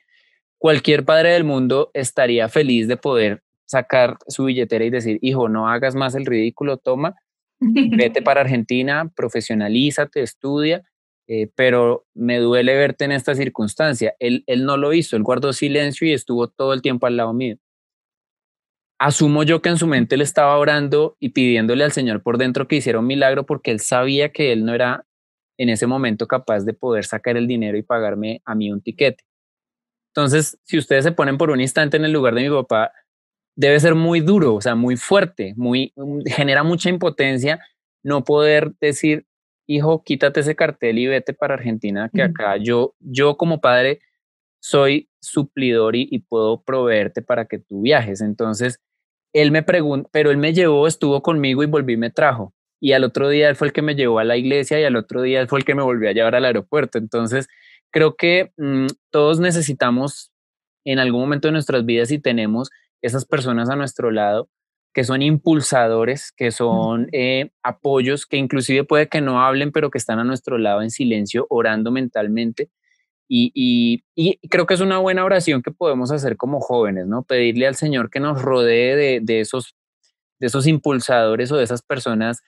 cualquier padre del mundo estaría feliz de poder sacar su billetera y decir, hijo, no hagas más el ridículo, toma, vete para Argentina, profesionalízate, estudia eh, pero me duele verte en esta circunstancia. Él, él no lo hizo, él guardó silencio y estuvo todo el tiempo al lado mío. Asumo yo que en su mente él estaba orando y pidiéndole al Señor por dentro que hiciera un milagro porque él sabía que él no era en ese momento capaz de poder sacar el dinero y pagarme a mí un tiquete. Entonces, si ustedes se ponen por un instante en el lugar de mi papá, debe ser muy duro, o sea, muy fuerte, muy genera mucha impotencia no poder decir, hijo, quítate ese cartel y vete para Argentina, que acá yo, yo como padre soy suplidor y, puedo proveerte para que tú viajes. Entonces, él me preguntó, pero él me llevó, estuvo conmigo y volví y me trajo. Y al otro día él fue el que me llevó a la iglesia y al otro día él fue el que me volvió a llevar al aeropuerto. Entonces, creo que mm, todos necesitamos en algún momento de nuestras vidas y tenemos esas personas a nuestro lado que son impulsadores, que son eh, apoyos, que inclusive puede que no hablen, pero que están a nuestro lado en silencio, orando mentalmente. Y, creo que es una buena oración que podemos hacer como jóvenes, ¿no? Pedirle al Señor que nos rodee de, esos, de esos impulsadores o de esas personas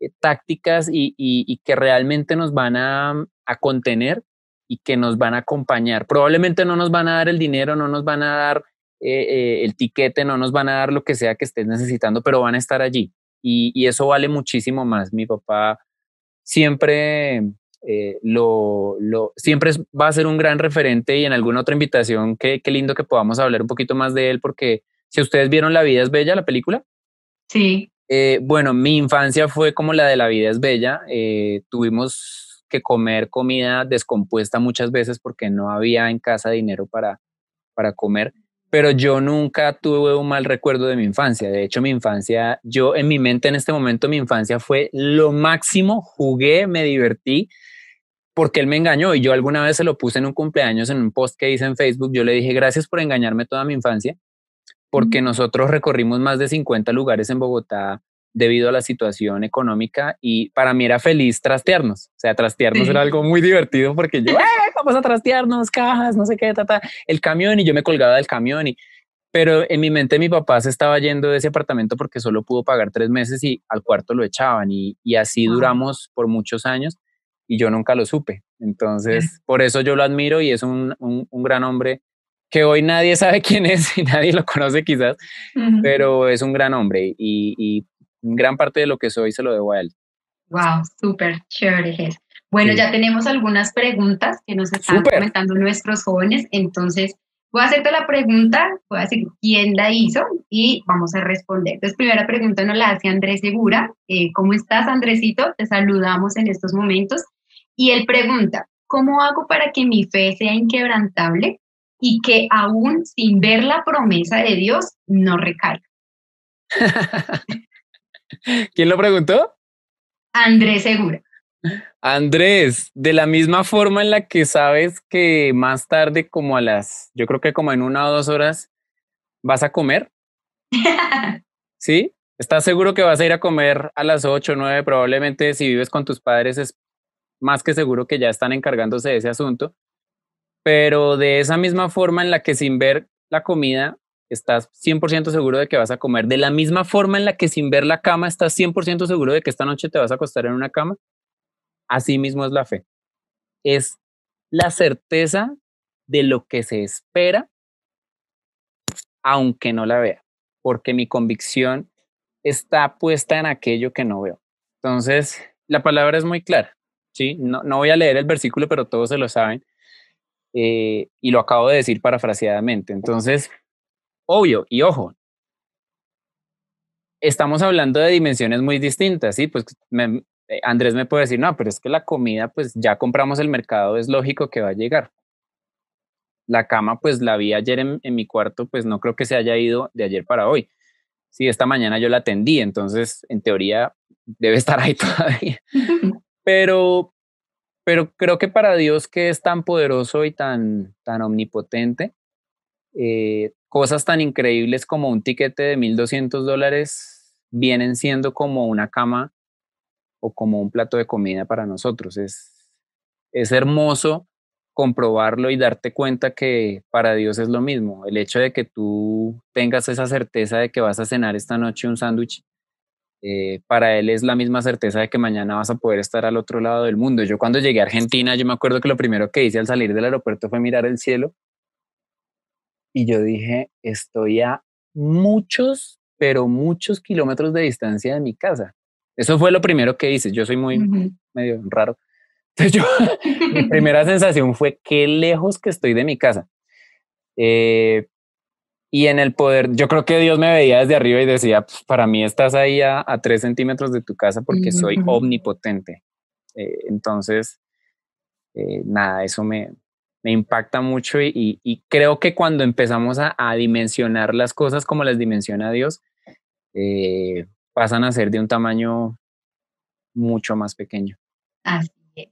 eh, tácticas y, que realmente nos van a, a contener y que nos van a acompañar. Probablemente no nos van a dar el dinero, no nos van a dar eh, eh, el tiquete, no nos van a dar lo que sea que estés necesitando, pero van a estar allí. Y, eso vale muchísimo más. Mi papá siempre eh, lo, siempre va a ser un gran referente y en alguna otra invitación, qué, qué lindo que podamos hablar un poquito más de él, porque si ustedes vieron La vida es bella, la película. Sí. bueno, mi infancia fue como la de La vida es bella. tuvimos que comer comida descompuesta muchas veces porque no había en casa dinero para, para comer pero yo nunca tuve un mal recuerdo de mi infancia. De hecho, mi infancia, yo en mi mente en este momento, mi infancia fue lo máximo, jugué, me divertí, porque él me engañó y yo alguna vez se lo puse en un cumpleaños, en un post que hice en Facebook, yo le dije, gracias por engañarme toda mi infancia, porque nosotros recorrimos más de 50 lugares en Bogotá debido a la situación económica y para mí era feliz trastearnos, o sea, trastearnos era algo muy divertido porque yo, ¡eh, vamos a trastearnos, cajas, no sé qué, tata, el camión y yo me colgaba del camión y, pero en mi mente mi papá se estaba yendo de ese apartamento porque solo pudo pagar tres meses y al cuarto lo echaban y, y así duramos por muchos años y yo nunca lo supe. Entonces, por eso yo lo admiro y es un, un, gran hombre que hoy nadie sabe quién es y nadie lo conoce quizás, pero es un gran hombre y, y gran parte de lo que soy se lo debo a él. Wow, súper chévere, Bueno, ya tenemos algunas preguntas que nos están comentando nuestros jóvenes, entonces voy a hacerte la pregunta, voy a decir quién la hizo y vamos a responder. Entonces, primera pregunta nos la hace Andrés Segura. Eh, ¿Cómo estás, Andresito? Te saludamos en estos momentos. Y él pregunta, ¿cómo hago para que mi fe sea inquebrantable y que aún sin ver la promesa de Dios no recaiga? ¿Quién lo preguntó? Andrés Segura. Andrés, de la misma forma en la que sabes que más tarde, como a las, yo creo que como en una o dos horas, vas a comer. ¿Sí? ¿Estás seguro que vas a ir a comer a las ocho o nueve? Probablemente si vives con tus padres es más que seguro que ya están encargándose de ese asunto. Pero de esa misma forma en la que sin ver la comida estás 100% seguro de que vas a comer. De la misma forma en la que sin ver la cama estás 100% seguro de que esta noche te vas a acostar en una cama, así mismo es la fe. Es la certeza de lo que se espera, aunque no la vea, porque mi convicción está puesta en aquello que no veo. Entonces, la palabra es muy clara, ¿sí? No, no voy a leer el versículo, pero todos se lo saben. eh, y lo acabo de decir parafraseadamente. Entonces, obvio, y ojo, estamos hablando de dimensiones muy distintas, ¿sí? Pues eh, Andrés me puede decir, no, pero es que la comida, pues ya compramos el mercado, es lógico que va a llegar. La cama, pues la vi ayer en, mi cuarto, pues no creo que se haya ido de ayer para hoy. Sí, esta mañana yo la atendí, entonces en teoría debe estar ahí todavía. Pero, pero creo que para Dios que es tan poderoso y tan, tan omnipotente, eh, cosas tan increíbles como un tiquete de 1.200 dólares vienen siendo como una cama o como un plato de comida para nosotros. Es, es hermoso comprobarlo y darte cuenta que para Dios es lo mismo. El hecho de que tú tengas esa certeza de que vas a cenar esta noche un sándwich, eh, para él es la misma certeza de que mañana vas a poder estar al otro lado del mundo. Yo cuando llegué a Argentina, yo me acuerdo que lo primero que hice al salir del aeropuerto fue mirar el cielo y yo dije, estoy a muchos, pero muchos kilómetros de distancia de mi casa. Eso fue lo primero que hice. Yo soy muy medio raro. Entonces yo, mi primera sensación fue qué lejos que estoy de mi casa. Eh, y en el poder, yo creo que Dios me veía desde arriba y decía, pues, para mí estás ahí a, tres centímetros de tu casa porque soy omnipotente. Eh, entonces, eh, nada, eso me, me impacta mucho y, y, creo que cuando empezamos a, a, dimensionar las cosas como las dimensiona Dios, eh, pasan a ser de un tamaño mucho más pequeño. Así es.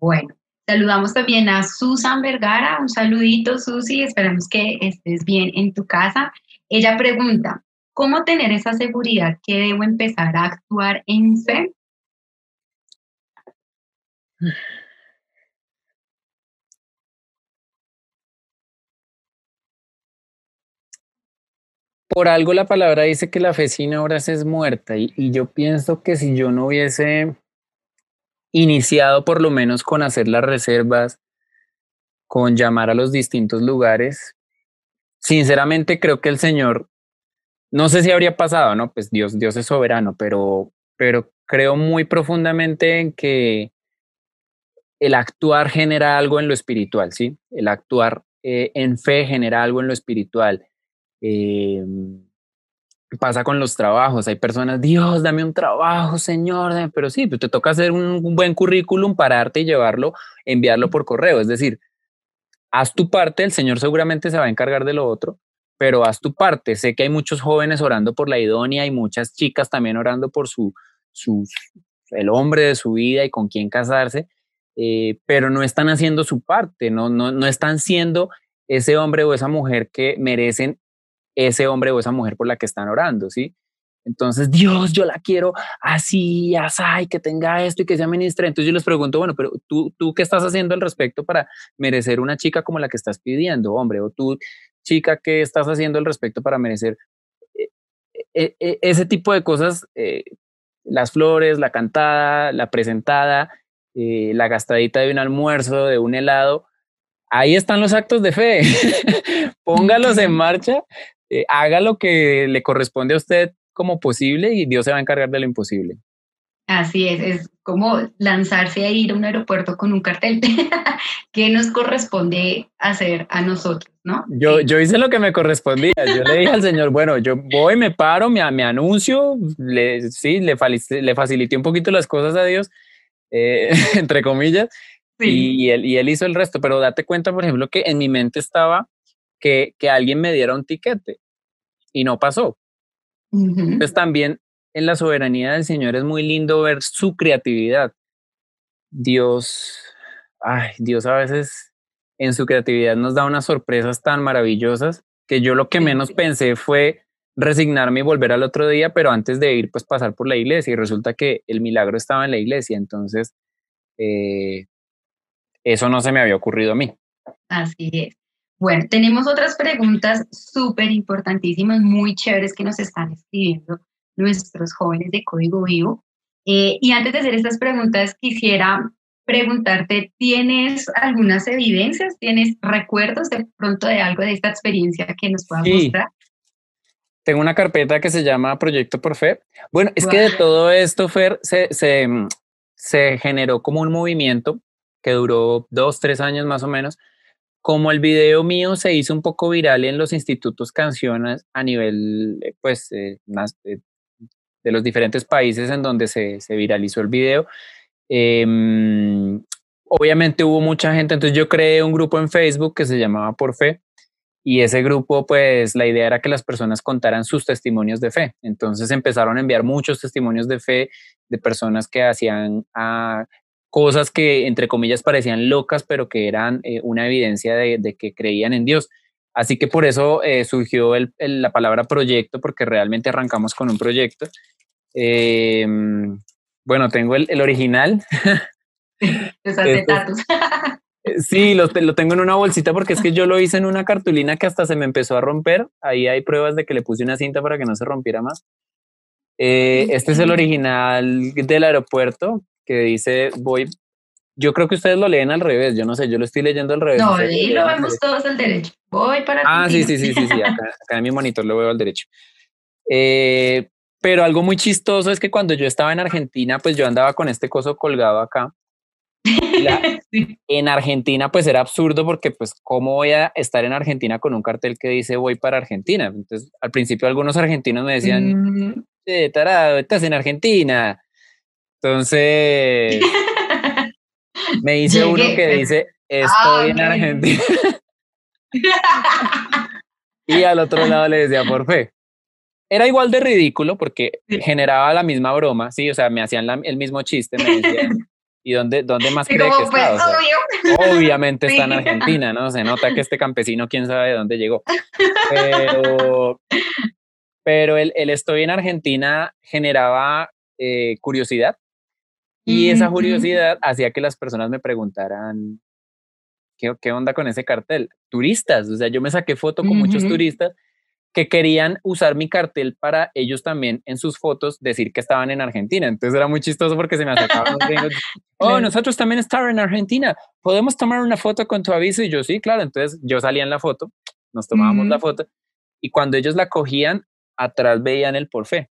Bueno, Saludamos también a Susan Vergara. Un saludito, Susi. Esperamos que estés bien en tu casa. Ella pregunta, ¿cómo tener esa seguridad que debo empezar a actuar en fe? Por algo la palabra dice que la fe sin obras es muerta y, yo pienso que si yo no hubiese iniciado por lo menos con hacer las reservas, con llamar a los distintos lugares. Sinceramente creo que el Señor, no sé si habría pasado, ¿no? Pues Dios, Dios es soberano, pero, pero creo muy profundamente en que el actuar genera algo en lo espiritual, ¿sí? El actuar eh, en fe genera algo en lo espiritual. Eh, pasa con los trabajos. Hay personas, Dios, dame un trabajo, Señor, pero sí, te toca hacer un, buen currículum, pararte y llevarlo, enviarlo por correo. Es decir, haz tu parte, el Señor seguramente se va a encargar de lo otro, pero haz tu parte. Sé que hay muchos jóvenes orando por la idónea y muchas chicas también orando por su, su el hombre de su vida y con quién casarse, eh, pero no están haciendo su parte, no, no, no están siendo ese hombre o esa mujer que merecen ese hombre o esa mujer por la que están orando, ¿sí? Entonces, Dios, yo la quiero así, así, que tenga esto y que sea ministra. Entonces yo les pregunto, bueno, pero tú, tú qué estás haciendo al respecto para merecer una chica como la que estás pidiendo, hombre? O tú, chica, ¿qué estás haciendo al respecto para merecer eh, eh, eh, ese tipo de cosas? las flores, la cantada, la presentada, la gastadita de un almuerzo, de un helado. Ahí están los actos de fe. Póngalos en marcha eh, haga lo que le corresponde a usted como posible y Dios se va a encargar de lo imposible. Así es, es como lanzarse a ir a un aeropuerto con un cartel que nos corresponde hacer a nosotros, ¿no? Yo, yo hice lo que me correspondía. Yo le dije al Señor, bueno, yo voy, me paro, me, me anuncio, le, sí, le, le facilité un poquito las cosas a Dios, eh, entre comillas, y, él, y él hizo el resto. Pero date cuenta, por ejemplo, que en mi mente estaba que, alguien me diera un tiquete y no pasó. Entonces también en la soberanía del Señor es muy lindo ver su creatividad. Dios, ay, Dios a veces en su creatividad nos da unas sorpresas tan maravillosas que yo lo que menos pensé fue resignarme y volver al otro día, pero antes de ir, pues pasar por la iglesia y resulta que el milagro estaba en la iglesia, entonces eh, eso no se me había ocurrido a mí. Así es. Bueno, tenemos otras preguntas súper importantísimas, muy chéveres que nos están escribiendo nuestros jóvenes de Código Vivo. Eh, y antes de hacer estas preguntas, quisiera preguntarte, ¿tienes algunas evidencias, tienes recuerdos de pronto de algo de esta experiencia que nos puedas mostrar? Tengo una carpeta que se llama Proyecto por Fe. Bueno, es que de todo esto, Fer, se, se, se generó como un movimiento que duró dos, tres años más o menos, como el video mío se hizo un poco viral en los institutos canciones a nivel, eh, pues, eh, de, los diferentes países en donde se, se viralizó el video, em, obviamente hubo mucha gente, entonces yo creé un grupo en Facebook que se llamaba Por Fe, y ese grupo, pues la idea era que las personas contaran sus testimonios de fe. Entonces empezaron a enviar muchos testimonios de fe de personas que hacían ah, cosas que, entre comillas, parecían locas, pero que eran eh, una evidencia de, que creían en Dios. Así que por eso eh, surgió la palabra proyecto, porque realmente arrancamos con un proyecto. Em, bueno, tengo el, original. Este Sí, lo, lo, tengo en una bolsita porque es que yo lo hice en una cartulina que hasta se me empezó a romper. Ahí hay pruebas de que le puse una cinta para que no se rompiera más. Eh, este es el original del aeropuerto que dice voy. Yo creo que ustedes lo leen al revés. Yo no sé, yo lo estoy leyendo al revés. No, ahí lo vemos todos al derecho. Voy para. Ah, sí, sí, sí, sí, sí. Acá, en mi monitor lo veo al derecho. Eh, pero algo muy chistoso es que cuando yo estaba en Argentina, pues yo andaba con este coso colgado acá En Argentina pues era absurdo porque pues cómo voy a estar en Argentina con un cartel que dice voy para Argentina. Entonces al principio algunos argentinos me decían, mm. tarado, estás en Argentina. Entonces me dice uno que dice estoy en Argentina. y al otro lado le decía por fe. Era igual de ridículo porque generaba la misma broma, sí, o sea, me hacían el mismo chiste, me decían, ¿Y dónde, dónde más cree que está? obviamente está en Argentina, ¿no? Se nota que este campesino, quién sabe de dónde llegó. Pero, pero el, el estoy en Argentina generaba eh, curiosidad y esa curiosidad hacía que las personas me preguntaran, ¿qué, ¿qué, onda con ese cartel? Turistas, o sea, yo me saqué foto con muchos turistas que querían usar mi cartel para ellos también en sus fotos decir que estaban en Argentina. Entonces era muy chistoso porque se me acercaban oh, nosotros también estamos en Argentina, ¿podemos tomar una foto con tu aviso? Y yo, sí, claro. Entonces yo salía en la foto, nos tomábamos la foto y cuando ellos la cogían, atrás veían el por fe.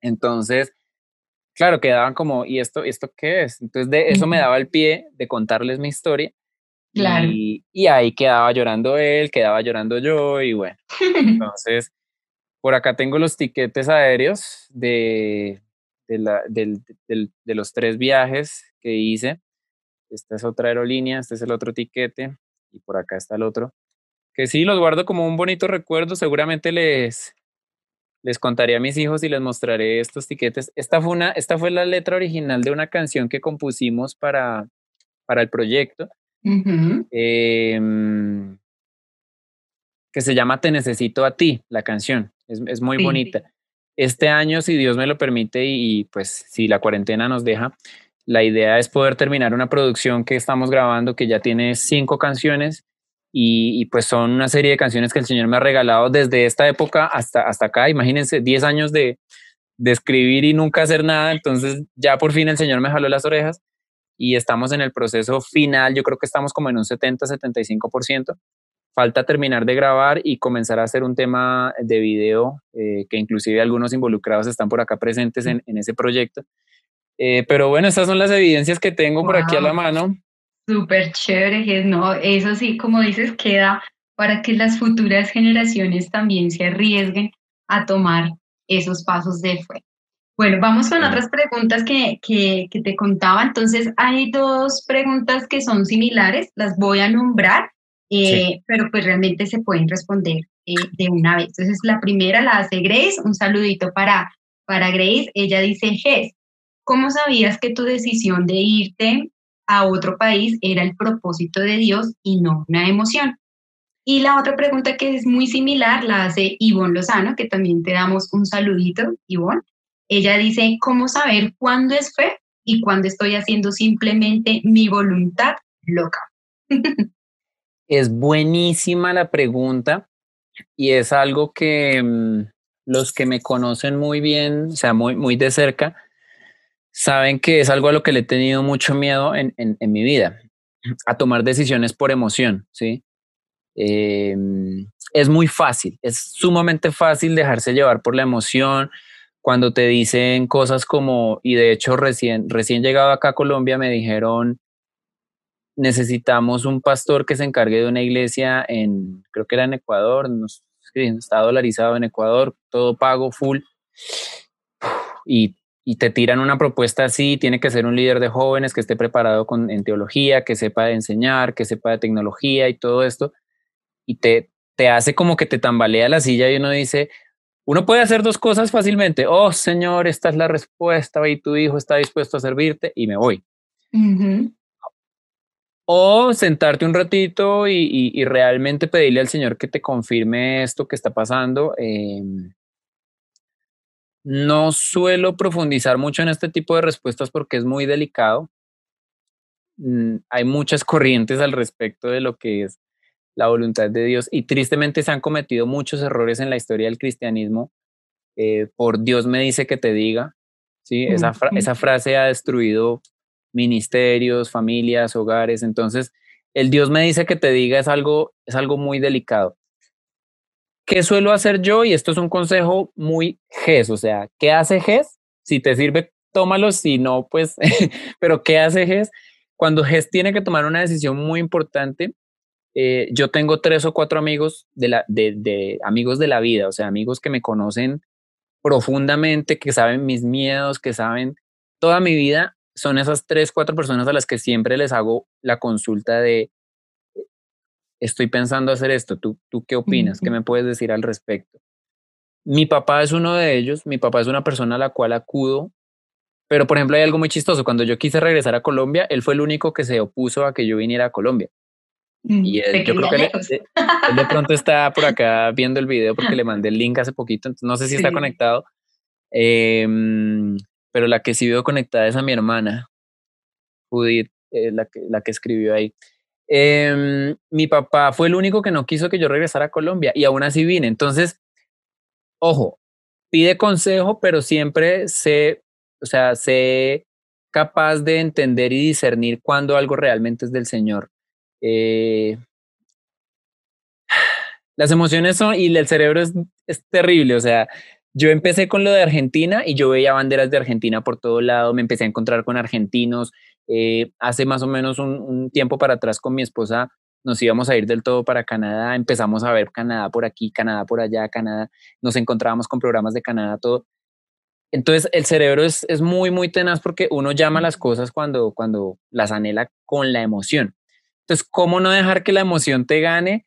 Entonces, claro, quedaban como, ¿y esto, esto qué es? Entonces de eso me daba el pie de contarles mi historia y, ahí quedaba llorando él, quedaba llorando yo y bueno. Entonces, por acá tengo los tiquetes aéreos de, de, los tres viajes que hice. Esta es otra aerolínea, este es el otro tiquete y por acá está el otro. Que sí, los guardo como un bonito recuerdo. Seguramente les, les contaré a mis hijos y les mostraré estos tiquetes. Esta fue, una, esta fue la letra original de una canción que compusimos para, para el proyecto Em, que se llama Te necesito a ti, la canción. Es, muy bonita. Este año, si Dios me lo permite y, pues si la cuarentena nos deja, la idea es poder terminar una producción que estamos grabando que ya tiene cinco canciones y, pues son una serie de canciones que el Señor me ha regalado desde esta época hasta, hasta acá. Imagínense, 10 años de, de escribir y nunca hacer nada, entonces ya por fin el Señor me jaló las orejas y estamos en el proceso final, yo creo que estamos como en un 70-75%. Falta terminar de grabar y comenzar a hacer un tema de video, eh, que inclusive algunos involucrados están por acá presentes en, ese proyecto. Eh, pero bueno, estas son las evidencias que tengo por aquí a la mano. Súper chévere, ¿no? Eso sí, como dices, queda para que las futuras generaciones también se arriesguen a tomar esos pasos de fe. Bueno, vamos con otras preguntas que, que, te contaba. Entonces, hay dos preguntas que son similares, las voy a nombrar, eh, pero pues realmente se pueden responder eh, de una vez. Entonces, la primera la hace Grace, un saludito para, para Grace. Ella dice, Jess, ¿cómo sabías que tu decisión de irte a otro país era el propósito de Dios y no una emoción? Y la otra pregunta que es muy similar la hace Ivonne Lozano, que también te damos un saludito, Ivonne. Ella dice, ¿cómo saber cuándo es fe y cuándo estoy haciendo simplemente mi voluntad loca? es buenísima la pregunta y es algo que mm, los que me conocen muy bien, o sea, muy, muy de cerca, saben que es algo a lo que le he tenido mucho miedo en, mi vida, a tomar decisiones por emoción, ¿sí? Em, es muy fácil, es sumamente fácil dejarse llevar por la emoción, cuando te dicen cosas como, y de hecho recién, recién llegado acá a Colombia me dijeron, necesitamos un pastor que se encargue de una iglesia en, creo que era en Ecuador, está dolarizado en Ecuador, todo pago, full. Y, y, te tiran una propuesta así, tiene que ser un líder de jóvenes que esté preparado con, en teología, que sepa de enseñar, que sepa de tecnología y todo esto. Y te, te hace como que te tambalea la silla y uno dice, uno puede hacer dos cosas fácilmente. Oh, Señor, esta es la respuesta y tu hijo está dispuesto a servirte y me voy. O sentarte un ratito y, realmente pedirle al Señor que te confirme esto que está pasando. Em, no suelo profundizar mucho en este tipo de respuestas porque es muy delicado. Mm, hay muchas corrientes al respecto de lo que es la voluntad de Dios y tristemente se han cometido muchos errores en la historia del cristianismo. Eh, por Dios me dice que te diga, ¿sí? esa, esa frase ha destruido ministerios, familias, hogares. Entonces, el Dios me dice que te diga es algo, es algo muy delicado. ¿Qué suelo hacer yo? Y esto es un consejo muy GES, o sea, ¿qué hace GES? Si te sirve, tómalo, si no, pues, pero ¿qué hace GES? Cuando GES tiene que tomar una decisión muy importante, eh, yo tengo tres o cuatro amigos de, la, de, amigos de la vida, o sea, amigos que me conocen profundamente, que saben mis miedos, que saben toda mi vida son esas tres, cuatro personas a las que siempre les hago la consulta de, estoy pensando hacer esto, ¿tú, tú qué opinas? ¿Qué me puedes decir al respecto? Mi papá es uno de ellos, mi papá es una persona a la cual acudo, pero por ejemplo hay algo muy chistoso, cuando yo quise regresar a Colombia, él fue el único que se opuso a que yo viniera a Colombia. Mm, y él, yo creo que él, de pronto está por acá viendo el video porque le mandé el link hace poquito, entonces no sé si está conectado. Eh, pero la que sí veo conectada es a mi hermana, Judith, eh, la, que, la que escribió ahí. Em, mi papá fue el único que no quiso que yo regresara a Colombia y aún así vine. Entonces, ojo, pide consejo, pero siempre sé, o sea, sé capaz de entender y discernir cuando algo realmente es del Señor. Eh, las emociones son, y el cerebro es, es terrible, o sea, yo empecé con lo de Argentina y yo veía banderas de Argentina por todo lado, me empecé a encontrar con argentinos. Eh, hace más o menos un, tiempo para atrás con mi esposa nos íbamos a ir del todo para Canadá, empezamos a ver Canadá por aquí, Canadá por allá, Canadá, nos encontrábamos con programas de Canadá, todo. Entonces el cerebro es, es muy, muy tenaz porque uno llama las cosas cuando, cuando las anhela con la emoción. Entonces, ¿cómo no dejar que la emoción te gane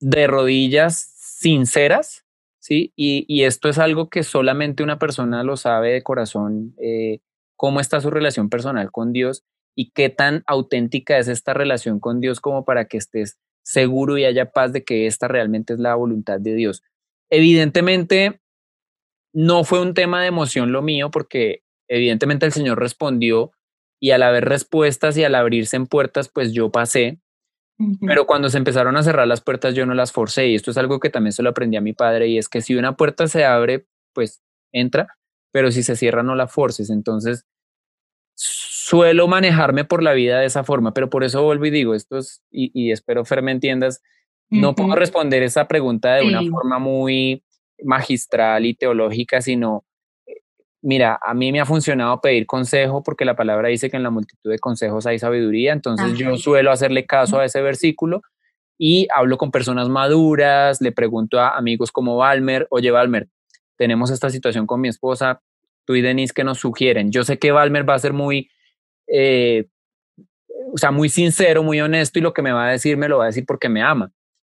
de rodillas sinceras? ¿sí? Y, esto es algo que solamente una persona lo sabe de corazón, eh, cómo está su relación personal con Dios y qué tan auténtica es esta relación con Dios como para que estés seguro y haya paz de que esta realmente es la voluntad de Dios. Evidentemente, no fue un tema de emoción lo mío, porque evidentemente el Señor respondió y al haber respuestas y al abrirse en puertas, pues yo pasé, pero cuando se empezaron a cerrar las puertas yo no las forcé y esto es algo que también se lo aprendí a mi padre y es que si una puerta se abre, pues entra, pero si se cierra no la forces. Entonces suelo manejarme por la vida de esa forma, pero por eso vuelvo y digo, esto es, y, espero Fer me entiendas, no puedo responder esa pregunta de una forma muy magistral y teológica, sino mira, a mí me ha funcionado pedir consejo porque la palabra dice que en la multitud de consejos hay sabiduría, entonces yo suelo hacerle caso a ese versículo y hablo con personas maduras, le pregunto a amigos como Valmer, oye Valmer, tenemos esta situación con mi esposa, tú y Denise que nos sugieren. Yo sé que Valmer va a ser muy, eh, o sea, muy sincero, muy honesto y lo que me va a decir me lo va a decir porque me ama.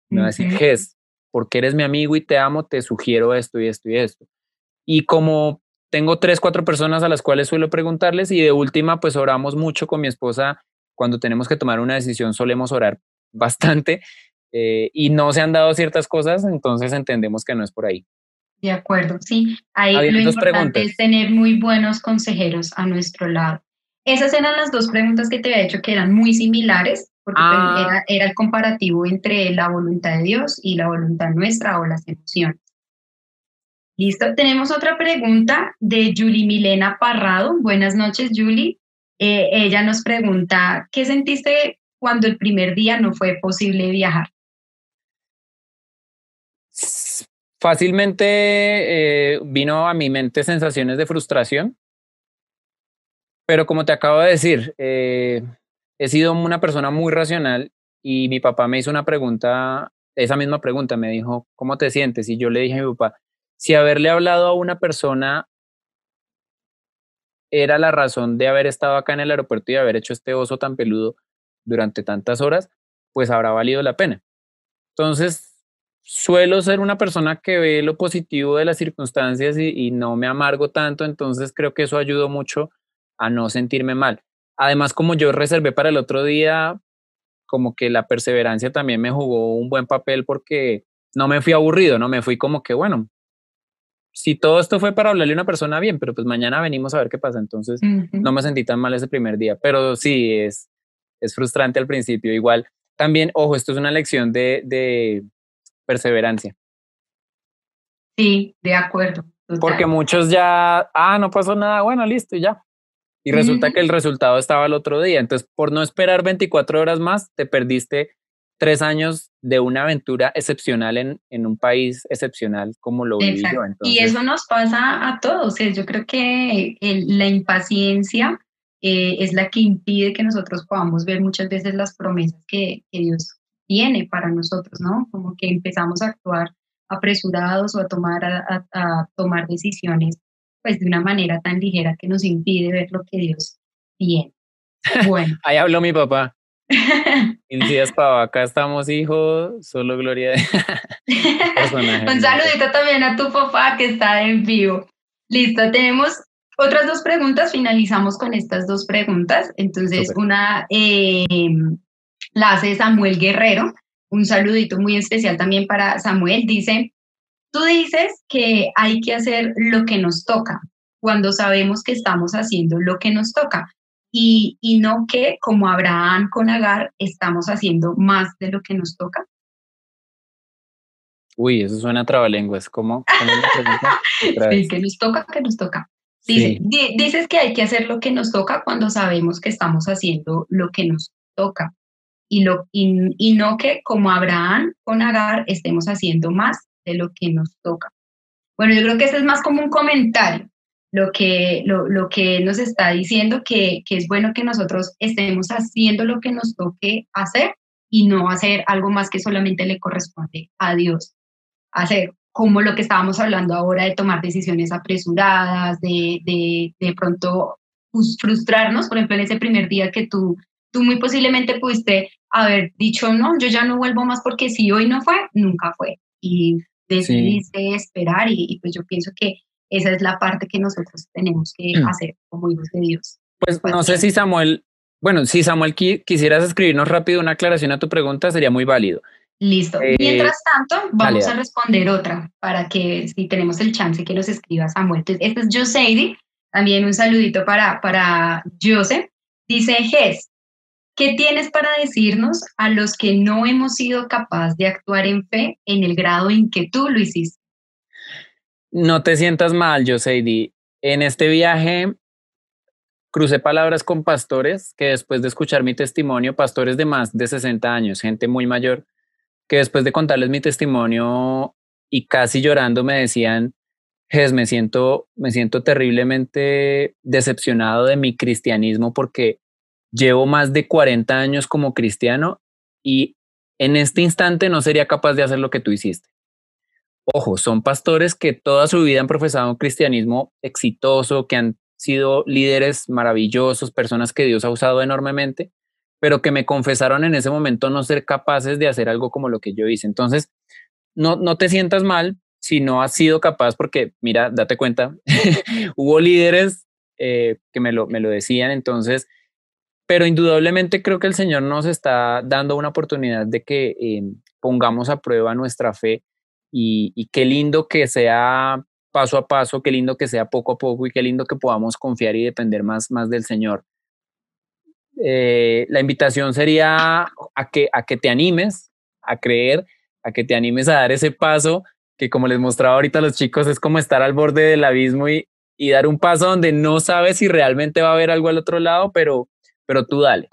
Me va a decir, Ges, porque eres mi amigo y te amo, te sugiero esto y esto y esto. Y como tengo tres, cuatro personas a las cuales suelo preguntarles y de última, pues oramos mucho con mi esposa. Cuando tenemos que tomar una decisión, solemos orar bastante eh, y no se han dado ciertas cosas, entonces entendemos que no es por ahí. De acuerdo, sí. Ahí lo importante es tener muy buenos consejeros a nuestro lado. Esas eran las dos preguntas que te había hecho que eran muy similares, porque pues, ah. era, era el comparativo entre la voluntad de Dios y la voluntad nuestra o las emociones. Listo, tenemos otra pregunta de Julie Milena Parrado. Buenas noches, Julie. Eh, ella nos pregunta, ¿qué sentiste cuando el primer día no fue posible viajar? Fácilmente eh, vino a mi mente sensaciones de frustración, pero como te acabo de decir, eh, he sido una persona muy racional y mi papá me hizo una pregunta, esa misma pregunta, me dijo, ¿cómo te sientes? Y yo le dije a mi papá, si haberle hablado a una persona era la razón de haber estado acá en el aeropuerto y haber hecho este oso tan peludo durante tantas horas, pues habrá valido la pena. Entonces, suelo ser una persona que ve lo positivo de las circunstancias y, no me amargo tanto, entonces creo que eso ayudó mucho a no sentirme mal. Además, como yo reservé para el otro día, como que la perseverancia también me jugó un buen papel porque no me fui aburrido, no me fui como que, bueno, si todo esto fue para hablarle a una persona bien, pero pues mañana venimos a ver qué pasa. Entonces no me sentí tan mal ese primer día, pero sí es, es frustrante al principio. Igual, también, ojo, esto es una lección de, de perseverancia. Sí, de acuerdo. Porque muchos ya, ah, no pasó nada, bueno, listo, ya. Y resulta que el resultado estaba el otro día. Entonces, por no esperar 24 horas más, te perdiste tres años de una aventura excepcional en, en un país excepcional como lo viví yo. Y eso nos pasa a todos. Yo creo que la impaciencia eh, es la que impide que nosotros podamos ver muchas veces las promesas que, que, Dios tiene para nosotros, ¿no? Como que empezamos a actuar apresurados o a tomar, a, a tomar decisiones pues de una manera tan ligera que nos impide ver lo que Dios tiene. Bueno. Ahí habló mi papá. días para acá estamos, hijo, solo gloria de Un saludito también a tu papá que está en vivo. Listo, tenemos otras dos preguntas, finalizamos con estas dos preguntas. Entonces, una eh, la hace Samuel Guerrero. Un saludito muy especial también para Samuel. Dice, tú dices que hay que hacer lo que nos toca cuando sabemos que estamos haciendo lo que nos toca y, no que, como Abraham con Agar, estamos haciendo más de lo que nos toca? Uy, eso suena a trabalenguas. ¿Cómo? sí, que nos toca, que nos toca. Dices que hay que hacer lo que nos toca cuando sabemos que estamos haciendo lo que nos toca. Y, lo, no que, como Abraham con Agar, estemos haciendo más de lo que nos toca. Bueno, yo creo que ese es más como un comentario lo que, lo, lo que nos está diciendo que, que, es bueno que nosotros estemos haciendo lo que nos toque hacer y no hacer algo más que solamente le corresponde a Dios. Hacer como lo que estábamos hablando ahora de tomar decisiones apresuradas, de, de, de pronto frustrarnos, por ejemplo, en ese primer día que tú, tú muy posiblemente pudiste haber dicho, no, yo ya no vuelvo más porque si hoy no fue, nunca fue. Y decidiste esperar y, y pues yo pienso que esa es la parte que nosotros tenemos que mm. hacer como hijos de Dios. Pues no sé si Samuel, bueno, si Samuel quisieras escribirnos rápido una aclaración a tu pregunta, sería muy válido. Listo. Eh, Mientras tanto, vamos a responder otra para que si tenemos el chance que nos escriba Samuel. Entonces, este es Joseidi, también un saludito para, para Joseph. Dice Ges, ¿qué tienes para decirnos a los que no hemos sido capaces de actuar en fe en el grado en que tú lo hiciste? No te sientas mal, Joseidi. En este viaje crucé palabras con pastores que después de escuchar mi testimonio, pastores de más de 60 años, gente muy mayor, que después de contarles mi testimonio y casi llorando me decían, Jes, me siento, me siento terriblemente decepcionado de mi cristianismo porque llevo más de 40 años como cristiano y en este instante no sería capaz de hacer lo que tú hiciste. Ojo, son pastores que toda su vida han profesado un cristianismo exitoso, que han sido líderes maravillosos, personas que Dios ha usado enormemente, pero que me confesaron en ese momento no ser capaces de hacer algo como lo que yo hice. Entonces, no, no te sientas mal si no has sido capaz, porque mira, date cuenta, hubo líderes eh, que me lo, me lo decían, entonces, pero indudablemente creo que el Señor nos está dando una oportunidad de que eh, pongamos a prueba nuestra fe y, qué lindo que sea paso a paso, qué lindo que sea poco a poco y qué lindo que podamos confiar y depender más, más del Señor. Eh, la invitación sería a que, a que te animes a creer, a que te animes a dar ese paso que como les mostraba ahorita a los chicos es como estar al borde del abismo y, y dar un paso donde no sabes si realmente va a haber algo al otro lado, pero, pero tú dale.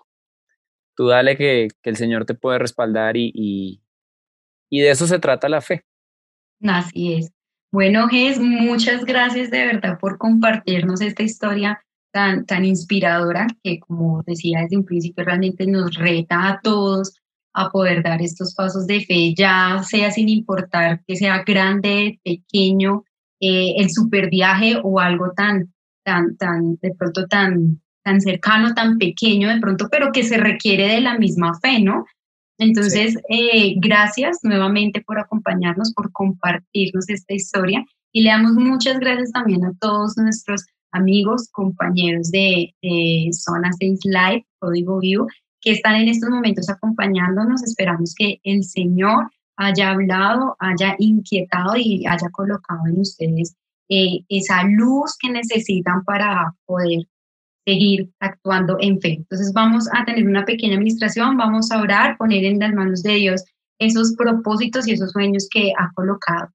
Tú dale que, que el Señor te puede respaldar y, y, y de eso se trata la fe. Así es. Bueno, Ges, muchas gracias de verdad por compartirnos esta historia tan, tan inspiradora que, como decía desde un principio, realmente nos reta a todos a poder dar estos pasos de fe, ya sea sin importar que sea grande, pequeño, eh, el super viaje o algo tan, tan, tan, de pronto tan, tan cercano, tan pequeño de pronto, pero que se requiere de la misma fe, ¿no? Entonces, eh, gracias nuevamente por acompañarnos, por compartirnos esta historia y le damos muchas gracias también a todos nuestros amigos, compañeros de, Zona 6 Live, Código Vivo, que están en estos momentos acompañándonos. Esperamos que el Señor haya hablado, haya inquietado y haya colocado en ustedes eh, esa luz que necesitan para poder seguir actuando en fe. Entonces vamos a tener una pequeña administración, vamos a orar, poner en las manos de Dios esos propósitos y esos sueños que ha colocado.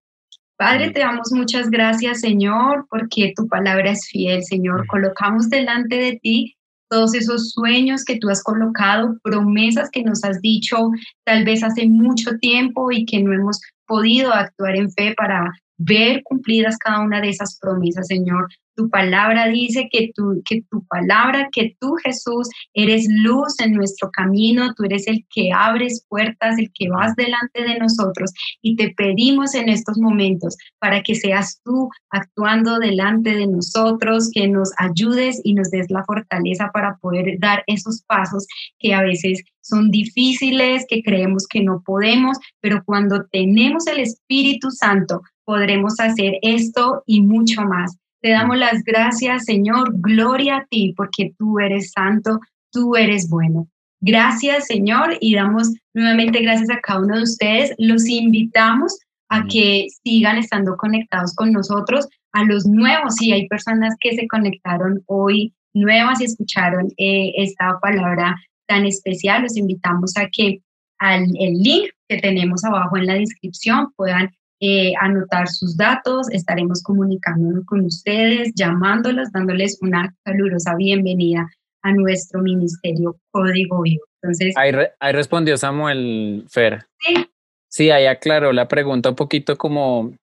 Padre, te damos muchas gracias, Señor, porque tu palabra es fiel, Señor. Colocamos delante de ti todos esos sueños que tú has colocado, promesas que nos has dicho tal vez hace mucho tiempo y que no hemos podido actuar en fe para ver cumplidas cada una de esas promesas, Señor. Tu palabra dice que tu, que tu palabra, que tú Jesús eres luz en nuestro camino, tú eres el que abres puertas, el que vas delante de nosotros y te pedimos en estos momentos para que seas tú actuando delante de nosotros, que nos ayudes y nos des la fortaleza para poder dar esos pasos que a veces son difíciles, que creemos que no podemos, pero cuando tenemos el Espíritu Santo podremos hacer esto y mucho más. Te damos las gracias, Señor. Gloria a ti, porque tú eres santo, tú eres bueno. Gracias, Señor, y damos nuevamente gracias a cada uno de ustedes. Los invitamos a que sigan estando conectados con nosotros, a los nuevos, si hay personas que se conectaron hoy nuevas y escucharon eh, esta palabra tan especial, los invitamos a que al el link que tenemos abajo en la descripción puedan eh, anotar sus datos, estaremos comunicándonos con ustedes, llamándolos, dándoles una calurosa bienvenida a nuestro ministerio Código Vivo. Entonces, ahí, respondió Samuel Fer. Sí. Sí, ahí aclaró la pregunta un poquito como,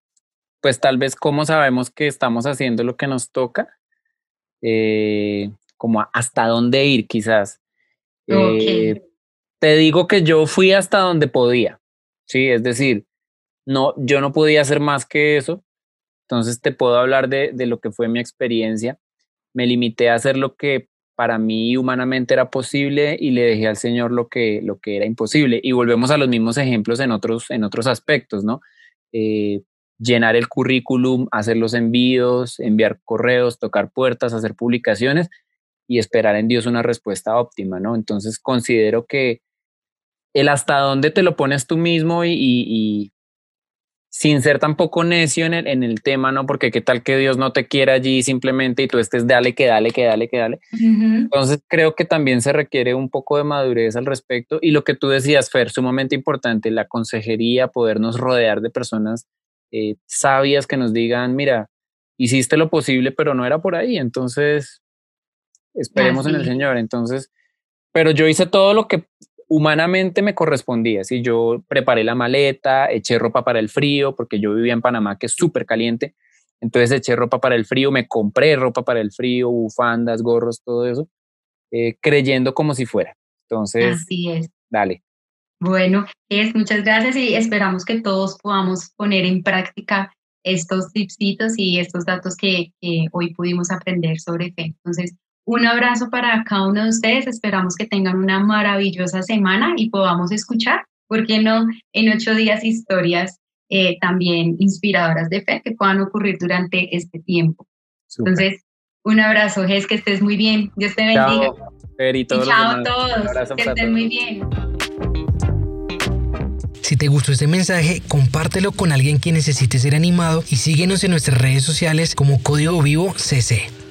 pues tal vez cómo sabemos que estamos haciendo lo que nos toca, eh, como hasta dónde ir quizás. Eh, te digo que yo fui hasta donde podía, sí, es decir, no, yo no podía hacer más que eso. Entonces te puedo hablar de, lo que fue mi experiencia. Me limité a hacer lo que para mí humanamente era posible y le dejé al Señor lo que, lo que era imposible. Y volvemos a los mismos ejemplos en otros, en otros aspectos, ¿no? Eh, llenar el currículum, hacer los envíos, enviar correos, tocar puertas, hacer publicaciones y esperar en Dios una respuesta óptima, ¿no? Entonces considero que el hasta dónde te lo pones tú mismo y, sin ser tampoco necio en el, en el tema, ¿no? Porque qué tal que Dios no te quiera allí simplemente y tú estés dale, que dale, que dale, que dale. Entonces creo que también se requiere un poco de madurez al respecto y lo que tú decías, Fer, sumamente importante, la consejería, podernos rodear de personas eh, sabias que nos digan, mira, hiciste lo posible, pero no era por ahí, entonces esperemos en el Señor. Entonces, pero yo hice todo lo que humanamente me correspondía. Si yo preparé la maleta, eché ropa para el frío, porque yo vivía en Panamá, que es súper caliente. Entonces eché ropa para el frío, me compré ropa para el frío, bufandas, gorros, todo eso, eh, creyendo como si fuera. Entonces, Así es. dale. Bueno, es muchas gracias y esperamos que todos podamos poner en práctica estos tipsitos y estos datos que, que hoy pudimos aprender sobre fe. Entonces, un abrazo para cada uno de ustedes. Esperamos que tengan una maravillosa semana y podamos escuchar, ¿por qué no? En ocho días historias eh, también inspiradoras de fe que puedan ocurrir durante este tiempo. Entonces, un abrazo, es que estés muy bien. Dios te bendiga. Chao, chao a todos. Que estén muy bien. Si te gustó este mensaje, compártelo con alguien que necesite ser animado y síguenos en nuestras redes sociales como Código Vivo CC.